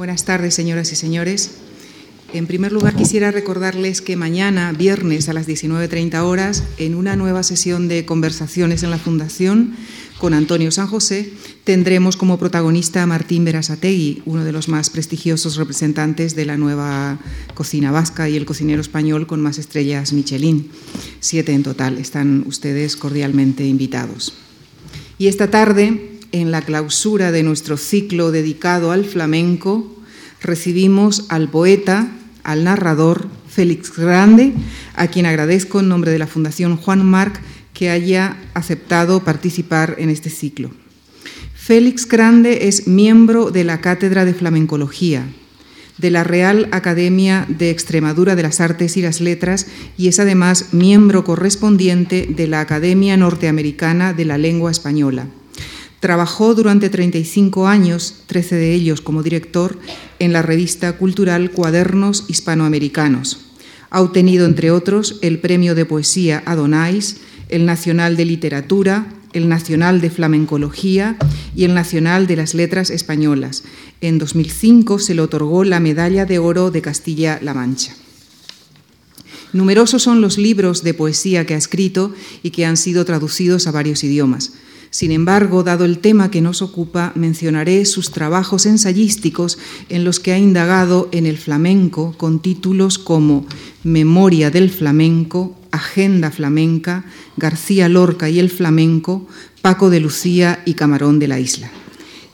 Buenas tardes, señoras y señores. En primer lugar, quisiera recordarles que mañana, viernes a las 19.30 horas, en una nueva sesión de conversaciones en la Fundación con Antonio San José, tendremos como protagonista a Martín Berasategui, uno de los más prestigiosos representantes de la nueva cocina vasca y el cocinero español con más estrellas Michelin. Siete en total. Están ustedes cordialmente invitados. Y esta tarde, en la clausura de nuestro ciclo dedicado al flamenco, recibimos al poeta, al narrador Félix Grande, a quien agradezco en nombre de la Fundación Juan Marc que haya aceptado participar en este ciclo. Félix Grande es miembro de la Cátedra de Flamencología, de la Real Academia de Extremadura de las Artes y las Letras y es además miembro correspondiente de la Academia Norteamericana de la Lengua Española. Trabajó durante 35 años, 13 de ellos como director, en la revista cultural Cuadernos Hispanoamericanos. Ha obtenido, entre otros, el Premio de Poesía Adonais, el Nacional de Literatura, el Nacional de Flamencología y el Nacional de las Letras Españolas. En 2005 se le otorgó la Medalla de Oro de Castilla-La Mancha. Numerosos son los libros de poesía que ha escrito y que han sido traducidos a varios idiomas. Sin embargo, dado el tema que nos ocupa, mencionaré sus trabajos ensayísticos en los que ha indagado en el flamenco con títulos como Memoria del flamenco, Agenda flamenca, García Lorca y el flamenco, Paco de Lucía y Camarón de la Isla.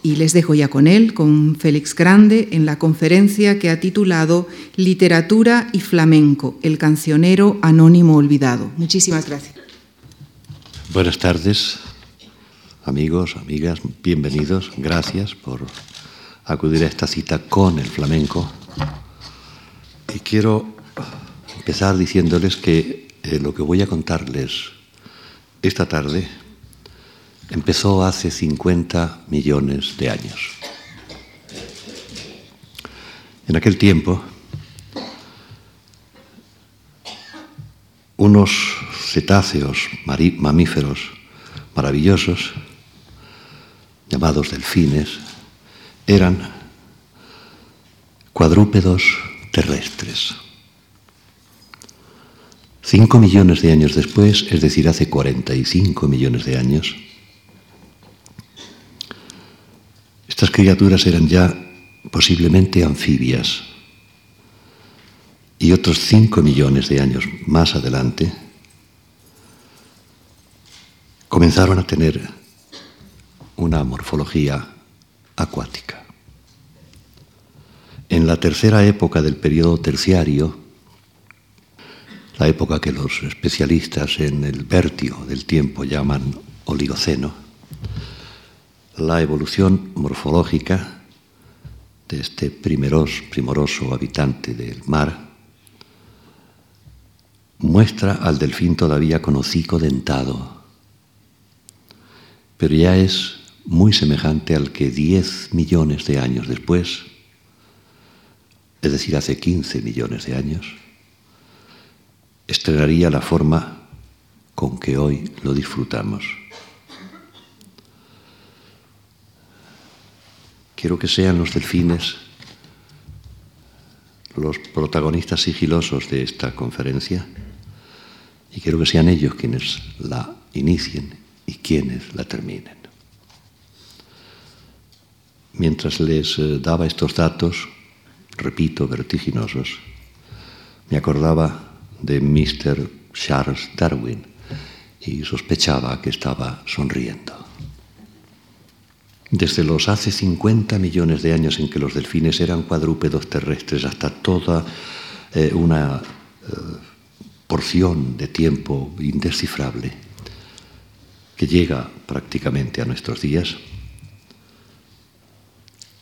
Y les dejo ya con él, con Félix Grande, en la conferencia que ha titulado Literatura y Flamenco, el cancionero anónimo olvidado. Muchísimas gracias. Buenas tardes amigos, amigas, bienvenidos. Gracias por acudir a esta cita con el flamenco. Y quiero empezar diciéndoles que eh, lo que voy a contarles esta tarde empezó hace 50 millones de años. En aquel tiempo, unos cetáceos mamíferos maravillosos llamados delfines, eran cuadrúpedos terrestres. Cinco millones de años después, es decir, hace 45 millones de años, estas criaturas eran ya posiblemente anfibias. Y otros cinco millones de años más adelante, comenzaron a tener una morfología acuática. En la tercera época del periodo terciario, la época que los especialistas en el vértigo del tiempo llaman oligoceno, la evolución morfológica de este primeros, primoroso habitante del mar muestra al delfín todavía con hocico dentado, pero ya es muy semejante al que 10 millones de años después, es decir, hace 15 millones de años, estrenaría la forma con que hoy lo disfrutamos. Quiero que sean los delfines los protagonistas sigilosos de esta conferencia y quiero que sean ellos quienes la inicien y quienes la terminen. Mientras les eh, daba estos datos, repito, vertiginosos, me acordaba de Mr. Charles Darwin y sospechaba que estaba sonriendo. Desde los hace 50 millones de años en que los delfines eran cuadrúpedos terrestres hasta toda eh, una eh, porción de tiempo indescifrable que llega prácticamente a nuestros días,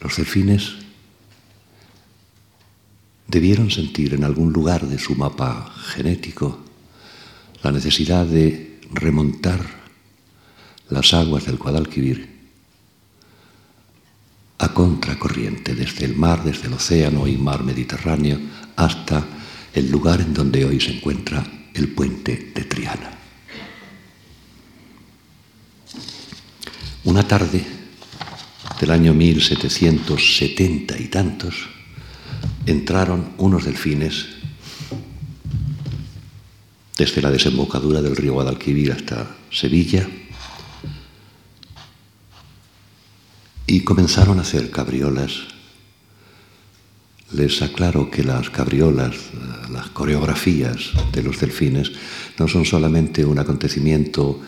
los delfines debieron sentir en algún lugar de su mapa genético la necesidad de remontar las aguas del Guadalquivir a contracorriente desde el mar, desde el océano y mar Mediterráneo hasta el lugar en donde hoy se encuentra el puente de Triana. Una tarde del año 1770 y tantos, entraron unos delfines desde la desembocadura del río Guadalquivir hasta Sevilla y comenzaron a hacer cabriolas. Les aclaro que las cabriolas, las coreografías de los delfines, no son solamente un acontecimiento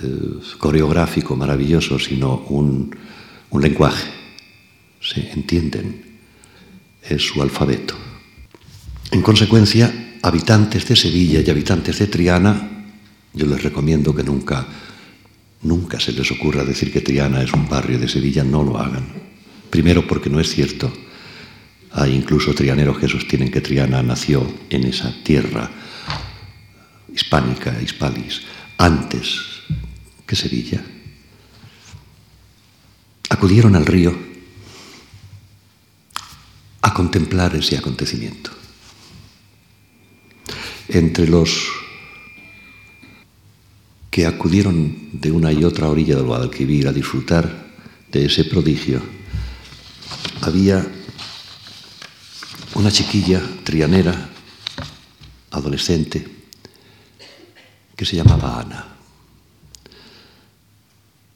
eh, coreográfico maravilloso, sino un, un lenguaje. Se entienden, es su alfabeto. En consecuencia, habitantes de Sevilla y habitantes de Triana, yo les recomiendo que nunca, nunca se les ocurra decir que Triana es un barrio de Sevilla, no lo hagan. Primero porque no es cierto. Hay incluso trianeros que sostienen que Triana nació en esa tierra hispánica, hispalis, antes que Sevilla. Acudieron al río a contemplar ese acontecimiento. Entre los que acudieron de una y otra orilla del Guadalquivir a disfrutar de ese prodigio, había una chiquilla trianera, adolescente, que se llamaba Ana,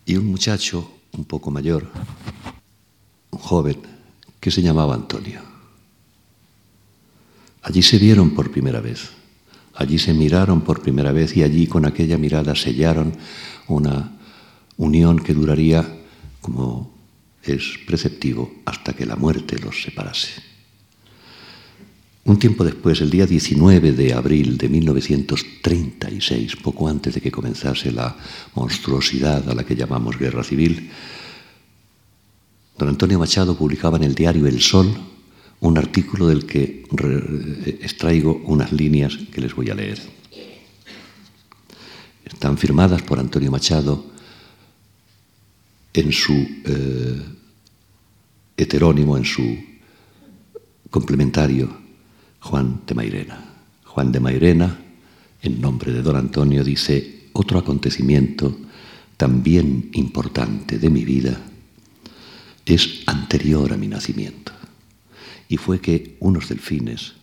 y un muchacho un poco mayor, un joven, que se llamaba Antonio. Allí se vieron por primera vez, allí se miraron por primera vez y allí con aquella mirada sellaron una unión que duraría, como es preceptivo, hasta que la muerte los separase. Un tiempo después, el día 19 de abril de 1936, poco antes de que comenzase la monstruosidad a la que llamamos guerra civil, don Antonio Machado publicaba en el diario El Sol un artículo del que extraigo unas líneas que les voy a leer. Están firmadas por Antonio Machado en su eh, heterónimo, en su complementario Juan de Mairena. Juan de Mairena, en nombre de don Antonio, dice, otro acontecimiento también importante de mi vida es anterior a mi nacimiento. Y fue que unos delfines,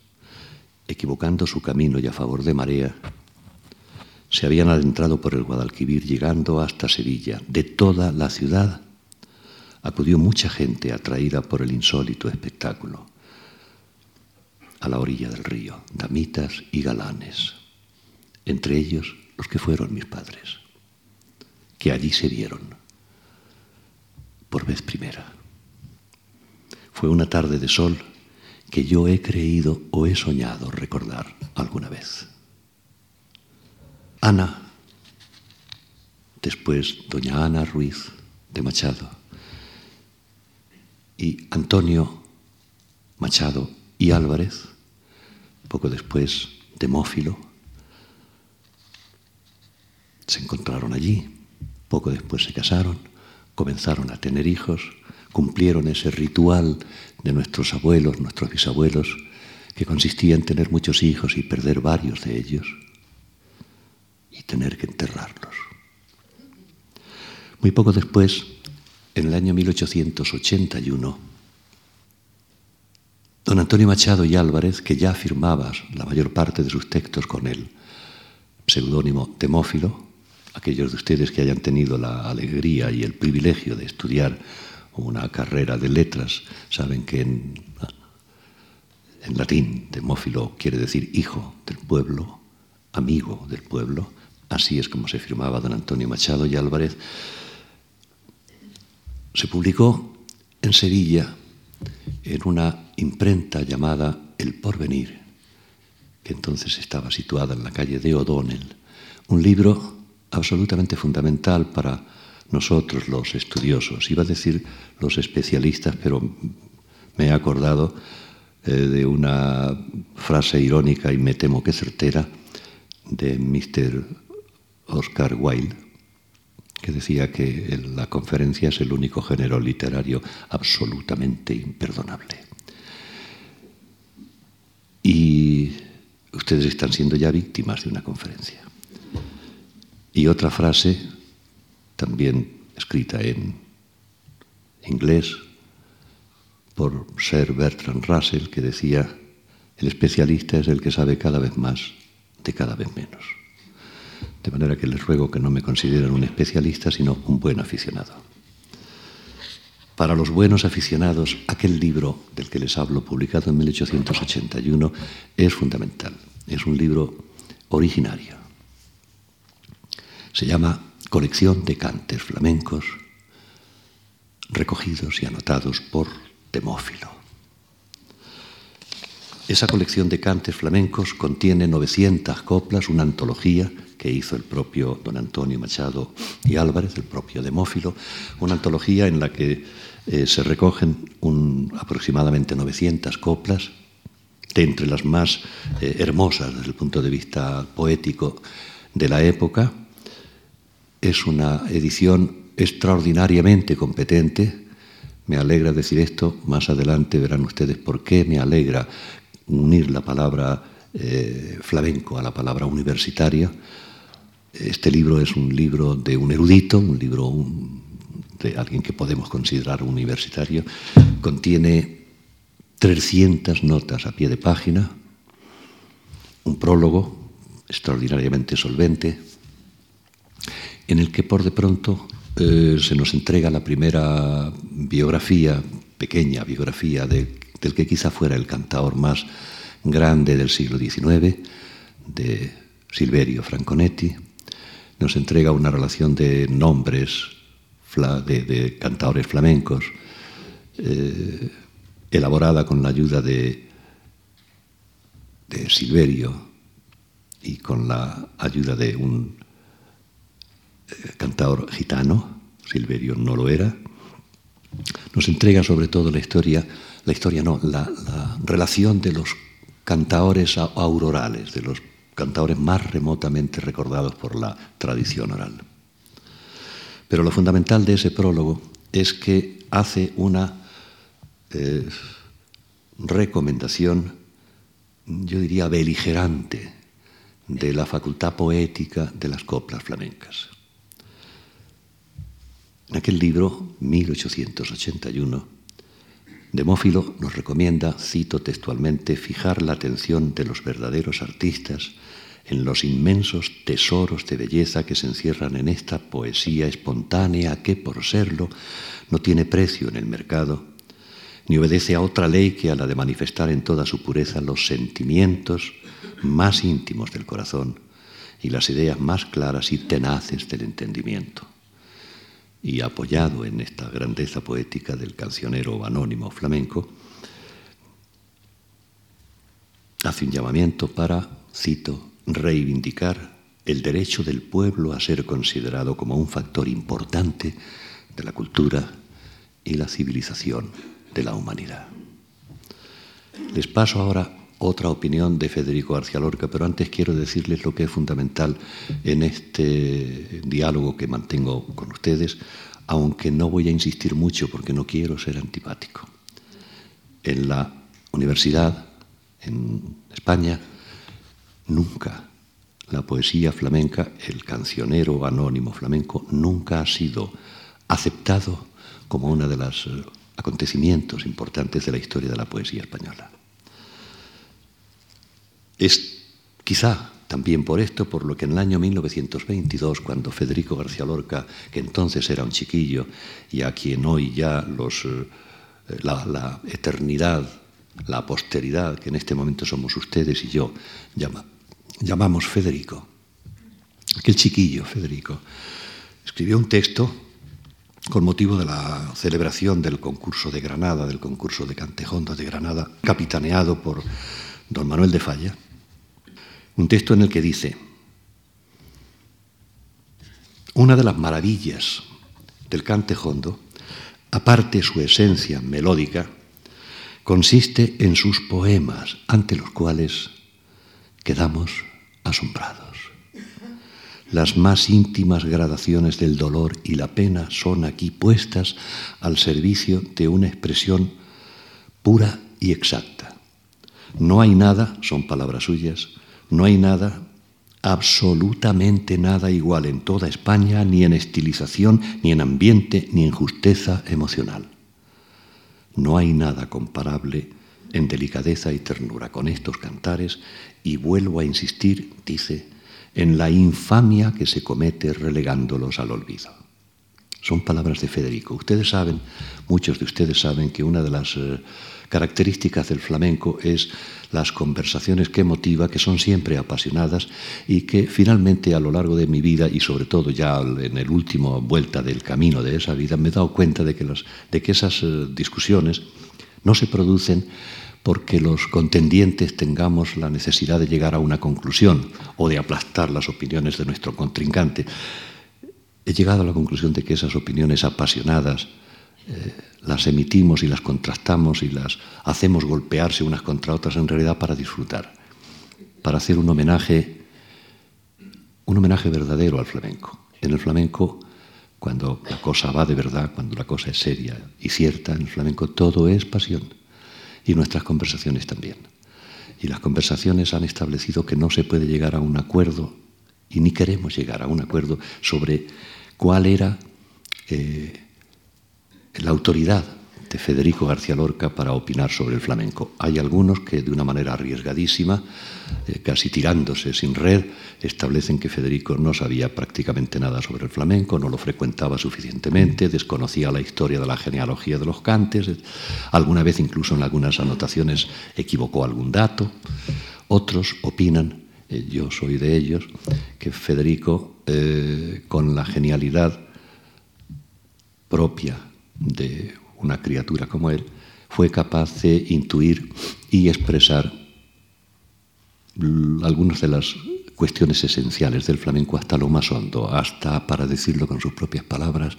equivocando su camino y a favor de marea, se habían adentrado por el Guadalquivir llegando hasta Sevilla. De toda la ciudad acudió mucha gente atraída por el insólito espectáculo a la orilla del río, damitas y galanes, entre ellos los que fueron mis padres, que allí se vieron por vez primera. Fue una tarde de sol que yo he creído o he soñado recordar alguna vez. Ana, después doña Ana Ruiz de Machado y Antonio Machado y Álvarez, poco después Demófilo, se encontraron allí, poco después se casaron, comenzaron a tener hijos, cumplieron ese ritual de nuestros abuelos, nuestros bisabuelos, que consistía en tener muchos hijos y perder varios de ellos y tener que enterrarlos. Muy poco después, en el año 1881, Don Antonio Machado y Álvarez, que ya firmaba la mayor parte de sus textos con el seudónimo Temófilo, aquellos de ustedes que hayan tenido la alegría y el privilegio de estudiar una carrera de letras, saben que en, en latín Temófilo quiere decir hijo del pueblo, amigo del pueblo, así es como se firmaba don Antonio Machado y Álvarez. Se publicó en Sevilla en una imprenta llamada El Porvenir, que entonces estaba situada en la calle de O'Donnell, un libro absolutamente fundamental para nosotros los estudiosos, iba a decir los especialistas, pero me he acordado eh, de una frase irónica y me temo que certera de Mr. Oscar Wilde, que decía que la conferencia es el único género literario absolutamente imperdonable. Y ustedes están siendo ya víctimas de una conferencia. Y otra frase, también escrita en, inglés por Sir Bertrand Russell, que decía, el especialista es el que sabe cada vez más de cada vez menos. De manera que les ruego que no me consideren un especialista, sino un buen aficionado. Para los buenos aficionados, aquel libro del que les hablo, publicado en 1881, es fundamental. Es un libro originario. Se llama Colección de cantes flamencos recogidos y anotados por Demófilo. Esa colección de cantes flamencos contiene 900 coplas, una antología que hizo el propio don Antonio Machado y Álvarez, el propio Demófilo, una antología en la que eh, se recogen aproximadamente 900 coplas, de entre las más eh, hermosas desde el punto de vista poético de la época. Es una edición extraordinariamente competente. Me alegra decir esto, más adelante verán ustedes por qué me alegra unir la palabra eh, flamenco a la palabra universitaria. Este libro es un libro de un erudito, un libro de alguien que podemos considerar universitario. Contiene 300 notas a pie de página, un prólogo extraordinariamente solvente, en el que por de pronto eh, se nos entrega la primera biografía, pequeña biografía, del que quizá fuera el cantador más grande del siglo XIX, de Silverio Franconetti. Nos entrega una relación de nombres de, cantadores flamencos, eh, elaborada con la ayuda de, de Silverio y con la ayuda de un cantador gitano, Silverio no lo era, nos entrega sobre todo la historia, la historia no, la, relación de los cantaores aurorales, de los cantadores más remotamente recordados por la tradición oral. Pero lo fundamental de ese prólogo es que hace una eh, recomendación, yo diría, beligerante de la facultad poética de las coplas flamencas. En aquel libro, 1881, Demófilo nos recomienda, cito textualmente, fijar la atención de los verdaderos artistas en los inmensos tesoros de belleza que se encierran en esta poesía espontánea que, por serlo, no tiene precio en el mercado, ni obedece a otra ley que a la de manifestar en toda su pureza los sentimientos más íntimos del corazón y las ideas más claras y tenaces del entendimiento. Y apoyado en esta grandeza poética del cancionero anónimo flamenco, hace un llamamiento para, cito, reivindicar el derecho del pueblo a ser considerado como un factor importante de la cultura y la civilización de la humanidad. Les paso ahora otra opinión de Federico García Lorca, pero antes quiero decirles lo que es fundamental en este diálogo que mantengo con ustedes, aunque no voy a insistir mucho porque no quiero ser antipático. En la universidad, en España, nunca la poesía flamenca, el cancionero anónimo flamenco, nunca ha sido aceptado como uno de los eh, acontecimientos importantes de la historia de la poesía española. Es quizá también por esto, por lo que en el año 1922, cuando Federico García Lorca, que entonces era un chiquillo y a quien hoy ya los, eh, la, eternidad, la posteridad, que en este momento somos ustedes y yo, llama, llamamos Federico, aquel chiquillo Federico, escribió un texto con motivo de la celebración del concurso de Granada, del concurso de Cantejondo de Granada, capitaneado por don Manuel de Falla, un texto en el que dice, una de las maravillas del cante hondo, aparte su esencia melódica, consiste en sus poemas ante los cuales quedamos asombrados. Las más íntimas gradaciones del dolor y la pena son aquí puestas al servicio de una expresión pura y exacta. No hay nada, son palabras suyas, no hay nada absolutamente nada igual en toda España, ni en estilización, ni en ambiente, ni en justeza emocional. No hay nada comparable en delicadeza y ternura con estos cantares y vuelvo a insistir, dice, en la infamia que se comete relegándolos al olvido. Son palabras de Federico. Ustedes saben, muchos de ustedes saben que una de las eh, características del flamenco es las conversaciones que motiva, que son siempre apasionadas y que finalmente a lo largo de mi vida y sobre todo ya en el último vuelta del camino de esa vida me he dado cuenta de que, de que esas eh, discusiones no se producen porque los contendientes tengamos la necesidad de llegar a una conclusión o de aplastar las opiniones de nuestro contrincante. He llegado a la conclusión de que esas opiniones apasionadas eh, las emitimos y las contrastamos y las hacemos golpearse unas contra otras en realidad para disfrutar, para hacer un homenaje, un homenaje verdadero al flamenco. En el flamenco, cuando la cosa va de verdad, cuando la cosa es seria y cierta, en el flamenco todo es pasión y nuestras conversaciones también. Y las conversaciones han establecido que no se puede llegar a un acuerdo y ni queremos llegar a un acuerdo sobre cuál era eh, la autoridad de Federico García Lorca para opinar sobre el flamenco. Hay algunos que de una manera arriesgadísima, eh, casi tirándose sin red, establecen que Federico no sabía prácticamente nada sobre el flamenco, no lo frecuentaba suficientemente, desconocía la historia de la genealogía de los cantes, alguna vez incluso en algunas anotaciones equivocó algún dato. Otros opinan, eh, yo soy de ellos, que Federico, eh, con la genialidad propia de una criatura como él, fue capaz de intuir y expresar algunas de las cuestiones esenciales del flamenco hasta lo más hondo, hasta, para decirlo con sus propias palabras,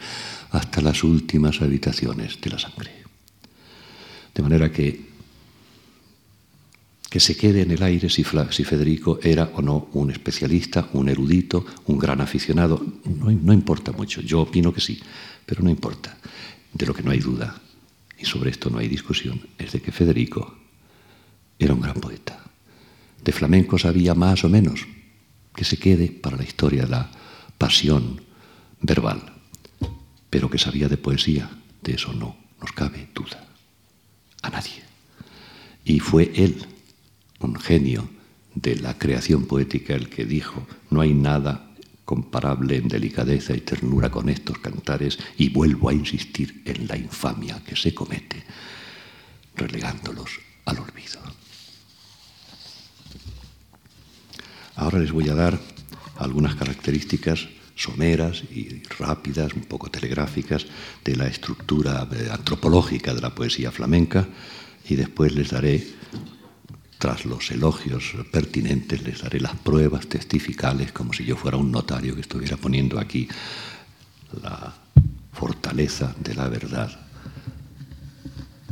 hasta las últimas habitaciones de la sangre. De manera que que se quede en el aire si, si, Federico era o no un especialista, un erudito, un gran aficionado. No, no importa mucho, yo opino que sí, pero no importa. De lo que no hay duda, y sobre esto no hay discusión, es de que Federico era un gran poeta. De flamenco sabía más o menos, que se quede para la historia la pasión verbal, pero que sabía de poesía, de eso no nos cabe duda a nadie. Y fue él, un genio de la creación poética, el que dijo, no hay nada comparable en delicadeza y ternura con estos cantares y vuelvo a insistir en la infamia que se comete, relegándolos al olvido. Ahora les voy a dar algunas características someras y rápidas, un poco telegráficas, de la estructura antropológica de la poesía flamenca y después les daré tras los elogios pertinentes les daré las pruebas testificales como si yo fuera un notario que estuviera poniendo aquí la fortaleza de la verdad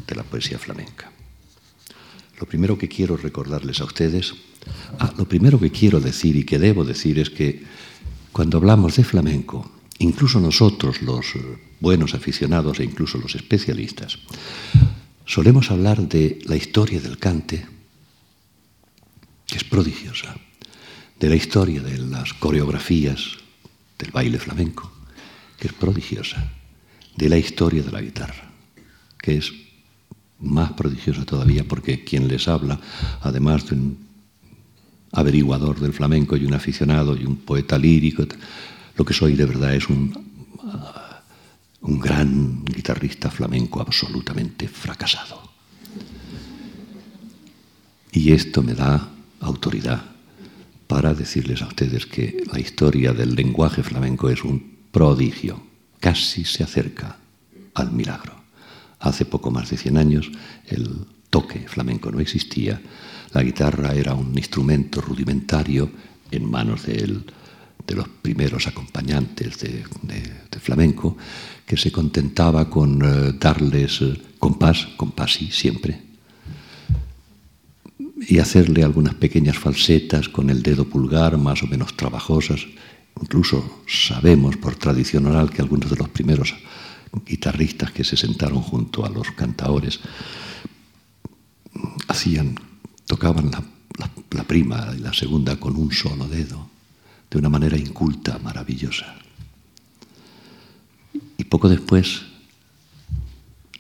de la poesía flamenca. Lo primero que quiero recordarles a ustedes, ah, lo primero que quiero decir y que debo decir es que cuando hablamos de flamenco, incluso nosotros los buenos aficionados e incluso los especialistas, solemos hablar de la historia del cante, que es prodigiosa, de la historia de las coreografías del baile flamenco, que es prodigiosa, de la historia de la guitarra, que es más prodigiosa todavía porque quien les habla, además de un averiguador del flamenco y un aficionado y un poeta lírico, lo que soy de verdad es un, un gran guitarrista flamenco absolutamente fracasado. Y esto me da autoridad para decirles a ustedes que la historia del lenguaje flamenco es un prodigio, casi se acerca al milagro. Hace poco más de 100 años el toque flamenco no existía, la guitarra era un instrumento rudimentario en manos de, los primeros acompañantes de, flamenco, que se contentaba con eh, darles eh, compás, compás y siempre, y hacerle algunas pequeñas falsetas con el dedo pulgar más o menos trabajosas. Incluso sabemos por tradición oral que algunos de los primeros guitarristas que se sentaron junto a los cantaores hacían, tocaban la, la prima y la segunda con un solo dedo, de una manera inculta, maravillosa. Y poco después,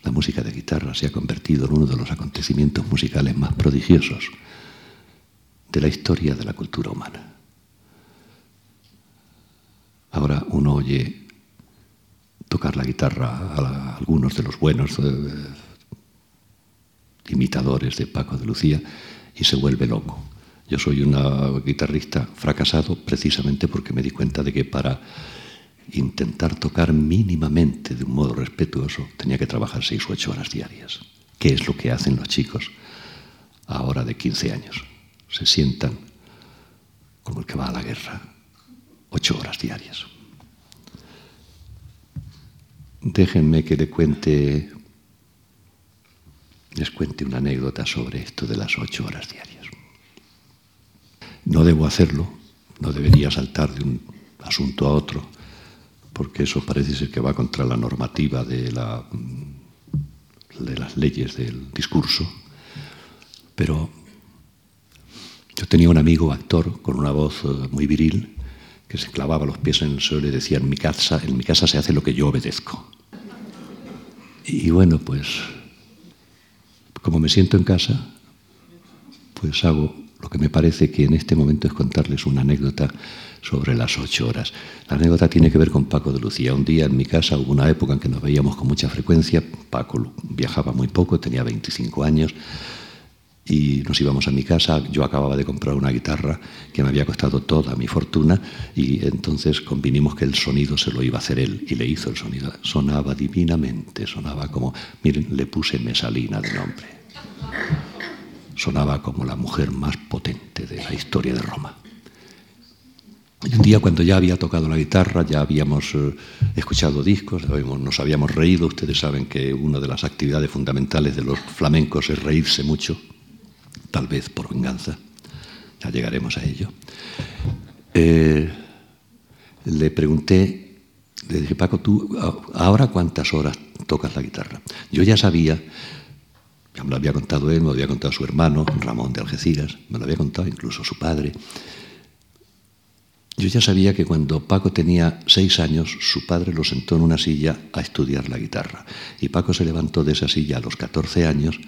la música de guitarra se ha convertido en uno de los acontecimientos musicales más prodigiosos de la historia de la cultura humana. Ahora uno oye tocar la guitarra a, algunos de los buenos eh, imitadores de Paco de Lucía y se vuelve loco. Yo soy un guitarrista fracasado precisamente porque me di cuenta de que para intentar tocar mínimamente de un modo respetuoso tenía que trabajar seis o ocho horas diarias, que es lo que hacen los chicos ahora de 15 años. Se sientan como el que va a la guerra, ocho horas diarias. Déjenme que le cuente, les cuente una anécdota sobre esto de las ocho horas diarias. No debo hacerlo, no debería saltar de un asunto a otro, porque eso parece ser que va contra la normativa de, la, de las leyes del discurso. Pero yo tenía un amigo actor con una voz eh, muy viril que se clavaba los pies en el suelo y decía, en mi casa, en mi casa se hace lo que yo obedezco. Y bueno, pues como me siento en casa, pues hago lo que me parece que en este momento es contarles una anécdota sobre las ocho horas. La anécdota tiene que ver con Paco de Lucía. Un día en mi casa hubo una época en que nos veíamos con mucha frecuencia. Paco viajaba muy poco, tenía 25 años y nos íbamos a mi casa. Yo acababa de comprar una guitarra que me había costado toda mi fortuna y entonces convinimos que el sonido se lo iba a hacer él y le hizo el sonido. Sonaba divinamente, sonaba como, miren, le puse Mesalina de nombre. Sonaba como la mujer más potente de la historia de Roma. Y un día cuando ya había tocado la guitarra, ya habíamos eh, escuchado discos, nos habíamos reído, ustedes saben que una de las actividades fundamentales de los flamencos es reírse mucho, tal vez por venganza, ya llegaremos a ello. Eh, le pregunté, le dije, Paco, ¿tú ahora cuántas horas tocas la guitarra? Yo ya sabía, ya me lo había contado él, me lo había contado su hermano, Ramón de Algeciras, me lo había contado incluso su padre. Yo ya sabía que cuando Paco tenía seis años, su padre lo sentó en una silla a estudiar la guitarra. Y Paco se levantó de esa silla a los 14 años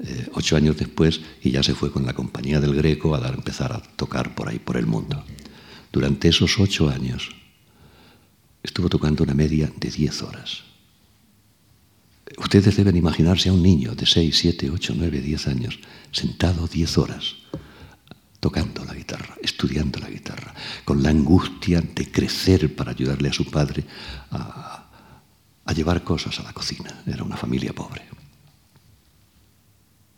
eh, ocho años después y ya se fue con la compañía del Greco a empezar a tocar por ahí, por el mundo. Durante esos ocho años estuvo tocando una media de diez horas. Ustedes deben imaginarse a un niño de seis, siete, ocho, nueve, diez años sentado diez horas tocando la guitarra, estudiando la guitarra, con la angustia de crecer para ayudarle a su padre a llevar cosas a la cocina. Era una familia pobre.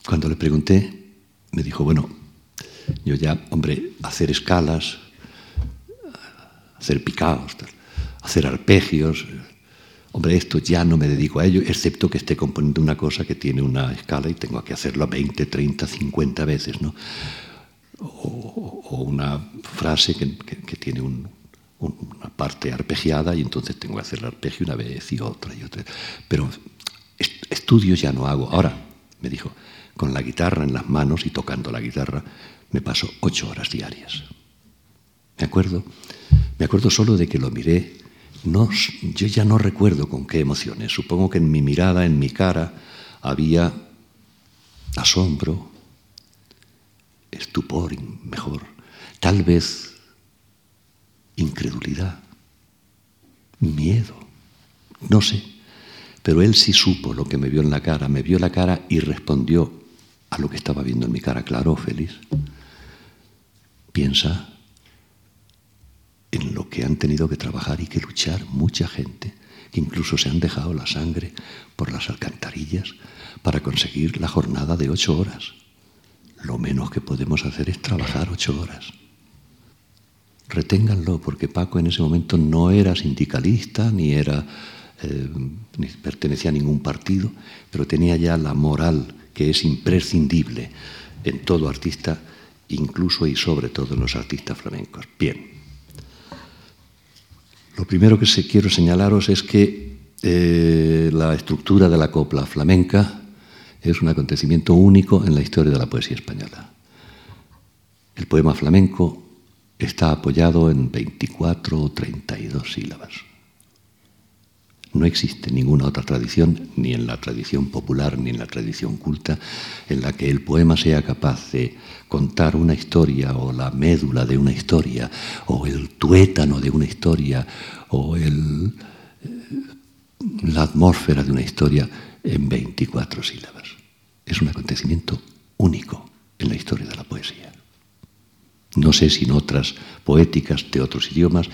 Cuando le pregunté, me dijo, bueno, yo ya, hombre, hacer escalas, hacer picados, hacer arpegios, hombre, esto ya no me dedico a ello, excepto que esté componiendo una cosa que tiene una escala y tengo que hacerlo 20, 30, 50 veces, ¿no? O, una frase que, tiene una parte arpegiada y entonces tengo que hacer el arpegio una vez y otra y otra. Pero estudios ya no hago. Ahora, me dijo, con la guitarra en las manos y tocando la guitarra, me paso ocho horas diarias. Me acuerdo, me acuerdo solo de que lo miré. No, yo ya no recuerdo con qué emociones. Supongo que en mi mirada, en mi cara, había asombro, estupor, mejor, tal vez incredulidad, miedo, no sé. Pero él sí supo lo que me vio en la cara, me vio la cara y respondió a lo que estaba viendo en mi cara, claro, feliz. Piensa en lo que han tenido que trabajar y que luchar mucha gente, que incluso se han dejado la sangre por las alcantarillas para conseguir la jornada de ocho horas. Lo menos que podemos hacer es trabajar ocho horas. Reténganlo, porque Paco en ese momento no era sindicalista, ni era eh, ni pertenecía a ningún partido, pero tenía ya la moral que es imprescindible en todo artista, incluso y sobre todo en los artistas flamencos. Bien. Lo primero que quiero señalaros es que eh, la estructura de la copla flamenca es un acontecimiento único en la historia de la poesía española. El poema flamenco está apoyado en 24 o 32 sílabas. No existe ninguna otra tradición, ni en la tradición popular ni en la tradición culta, en la que el poema sea capaz de contar una historia o la médula de una historia o el tuétano de una historia o el, eh, la atmósfera de una historia en 24 sílabas. Es un acontecimiento único en la historia de la poesía. No sé si en otras poéticas de otros idiomas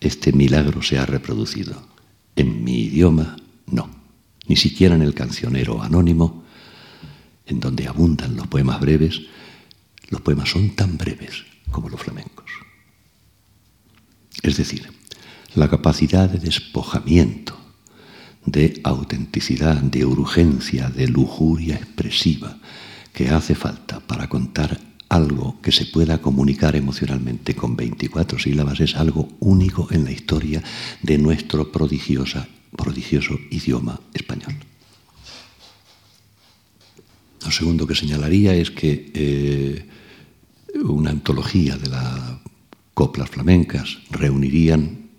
este milagro se ha reproducido. En mi idioma, no. Ni siquiera en el cancionero anónimo, en donde abundan los poemas breves, los poemas son tan breves como los flamencos. Es decir, la capacidad de despojamiento, de autenticidad, de urgencia, de lujuria expresiva que hace falta para contar algo que se pueda comunicar emocionalmente con 24 sílabas es algo único en la historia de nuestro prodigiosa, prodigioso idioma español. Lo segundo que señalaría es que eh, una antología de las coplas flamencas reunirían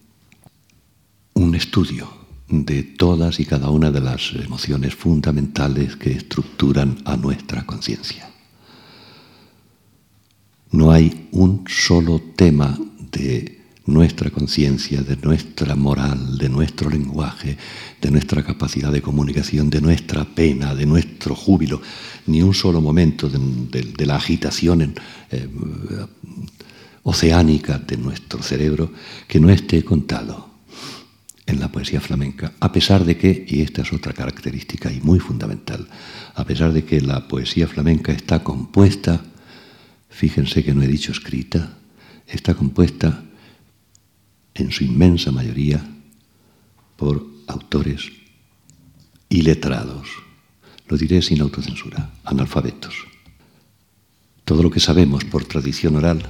un estudio de todas y cada una de las emociones fundamentales que estructuran a nuestra conciencia. No hay un solo tema de nuestra conciencia, de nuestra moral, de nuestro lenguaje, de nuestra capacidad de comunicación, de nuestra pena, de nuestro júbilo, ni un solo momento de, la agitación eh, oceánica de nuestro cerebro que no esté contado en la poesía flamenca, a pesar de que, y esta es otra característica y muy fundamental, a pesar de que la poesía flamenca está compuesta fíjense que no he dicho escrita, está compuesta en su inmensa mayoría por autores iletrados, lo diré sin autocensura, analfabetos. Todo lo que sabemos por tradición oral,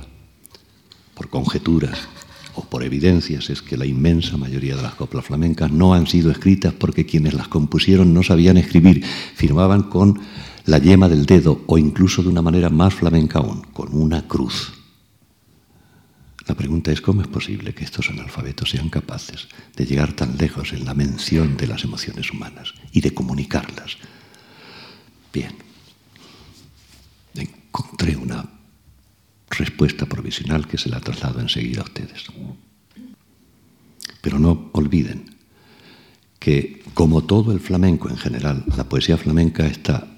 por conjeturas o por evidencias es que la inmensa mayoría de las coplas flamencas no han sido escritas porque quienes las compusieron no sabían escribir, firmaban con la yema del dedo o incluso de una manera más flamenca aún, con una cruz. La pregunta es cómo es posible que estos analfabetos sean capaces de llegar tan lejos en la mención de las emociones humanas y de comunicarlas. Bien, encontré una respuesta provisional que se la traslado enseguida a ustedes. Pero no olviden que, como todo el flamenco en general, la poesía flamenca está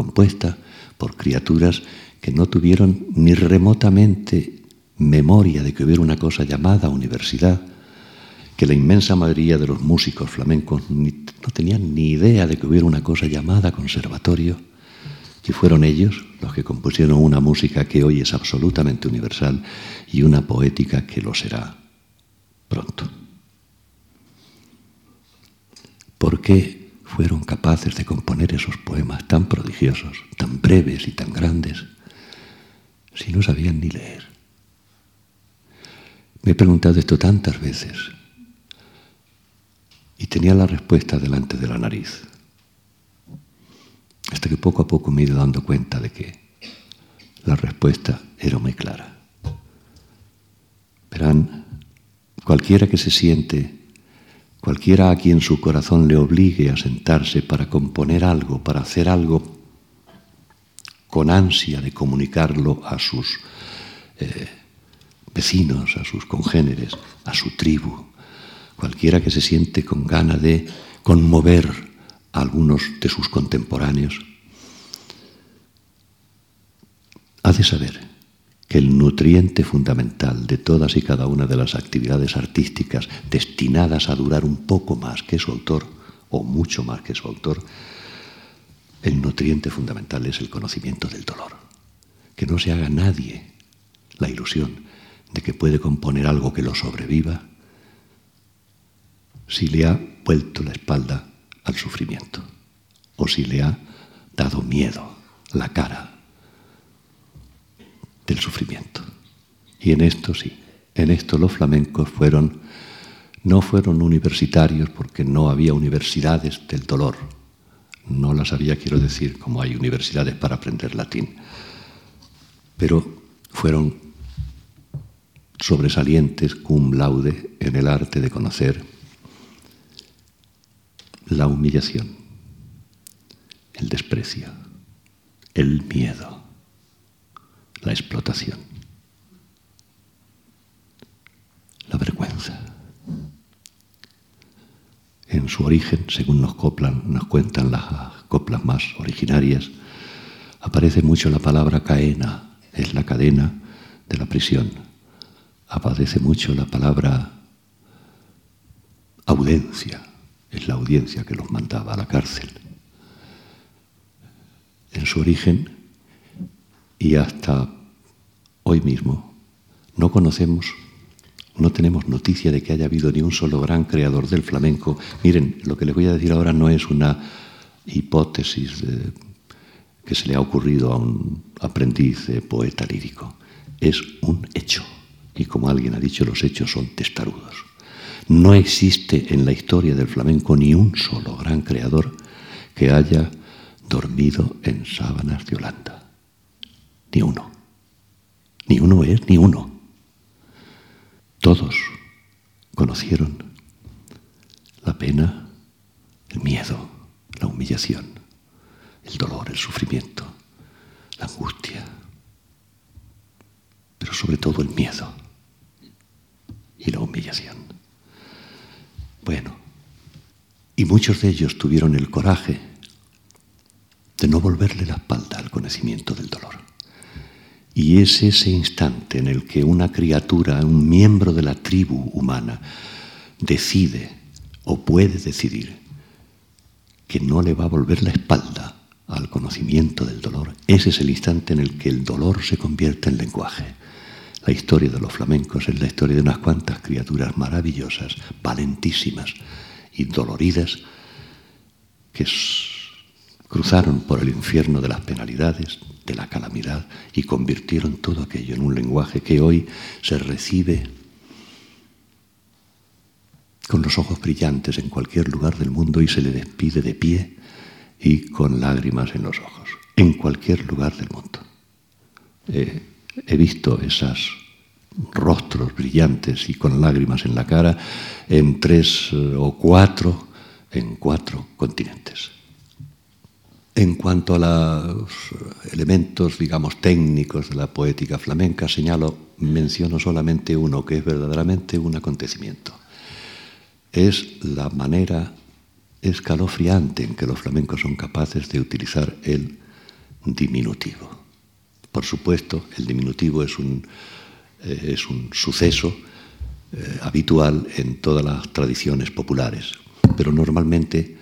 compuesta por criaturas que no tuvieron ni remotamente memoria de que hubiera una cosa llamada universidad, que la inmensa mayoría de los músicos flamencos no tenían ni idea de que hubiera una cosa llamada conservatorio, y fueron ellos los que compusieron una música que hoy es absolutamente universal y una poética que lo será pronto. ¿Por qué fueron capaces de componer esos poemas tan prodigiosos, tan breves y tan grandes, si no sabían ni leer. Me he preguntado esto tantas veces y tenía la respuesta delante de la nariz, hasta que poco a poco me he ido dando cuenta de que la respuesta era muy clara. Verán, cualquiera que se siente Cualquiera a quien su corazón le obligue a sentarse para componer algo, para hacer algo, con ansia de comunicarlo a sus eh, vecinos, a sus congéneres, a su tribu, cualquiera que se siente con gana de conmover a algunos de sus contemporáneos, ha de saber que el nutriente fundamental de todas y cada una de las actividades artísticas destinadas a durar un poco más que su autor, o mucho más que su autor, el nutriente fundamental es el conocimiento del dolor. Que no se haga nadie la ilusión de que puede componer algo que lo sobreviva si le ha vuelto la espalda al sufrimiento o si le ha dado miedo, la cara del sufrimiento. Y en esto sí, en esto los flamencos fueron, no fueron universitarios porque no había universidades del dolor. No las había, quiero decir, como hay universidades para aprender latín. Pero fueron sobresalientes cum laude en el arte de conocer la humillación, el desprecio, el miedo, la explotación, la vergüenza. En su origen, según nos, coplan, nos cuentan las coplas más originarias, aparece mucho la palabra caena, es la cadena de la prisión. Aparece mucho la palabra audiencia, es la audiencia que los mandaba a la cárcel. En su origen y hasta hoy mismo no conocemos, no tenemos noticia de que haya habido ni un solo gran creador del flamenco. Miren, lo que les voy a decir ahora no es una hipótesis que se le ha ocurrido a un aprendiz poeta lírico, es un hecho. Y como alguien ha dicho, los hechos son testarudos. No existe en la historia del flamenco ni un solo gran creador que haya dormido en sábanas de Holanda. Ni uno. Ni uno es ni uno. Todos conocieron la pena, el miedo, la humillación, el dolor, el sufrimiento, la angustia, pero sobre todo el miedo y la humillación. Bueno, y muchos de ellos tuvieron el coraje de no volverle la espalda al conocimiento del dolor. Y es ese instante en el que una criatura, un miembro de la tribu humana, decide o puede decidir que no le va a volver la espalda al conocimiento del dolor, ese es el instante en el que el dolor se convierte en lenguaje. La historia de los flamencos es la historia de unas cuantas criaturas maravillosas, valentísimas y doloridas que cruzaron por el infierno de las penalidades, de la calamidad y convirtieron todo aquello en un lenguaje que hoy se recibe con los ojos brillantes en cualquier lugar del mundo y se le despide de pie y con lágrimas en los ojos, en cualquier lugar del mundo. Eh, He visto esos rostros brillantes y con lágrimas en la cara en tres eh, o cuatro, en cuatro continentes. En cuanto a los elementos, digamos, técnicos de la poética flamenca, señalo, menciono solamente uno que es verdaderamente un acontecimiento. Es la manera escalofriante en que los flamencos son capaces de utilizar el diminutivo. Por supuesto, el diminutivo es un, eh, es un suceso eh, habitual en todas las tradiciones populares, pero normalmente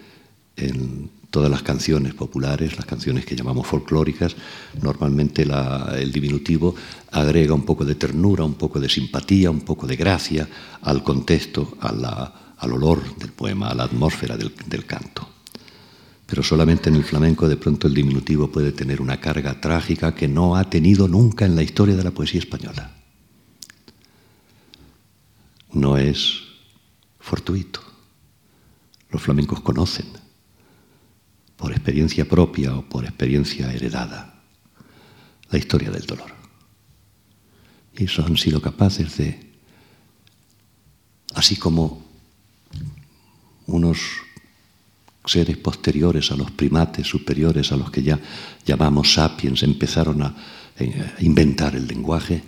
en todas las canciones populares, las canciones que llamamos folclóricas, normalmente el diminutivo agrega un poco de ternura, un poco de simpatía, un poco de gracia al contexto, al olor del poema, a la atmósfera del canto pero solamente en el flamenco de pronto el diminutivo puede tener una carga trágica que no ha tenido nunca en la historia de la poesía española. No es fortuito. Los flamencos conocen, por experiencia propia o por experiencia heredada, la historia del dolor. Y eso han sido capaces de, así como unos seres posteriores a los primates, superiores a los que ya llamamos sapiens, empezaron a, inventar el lenguaje,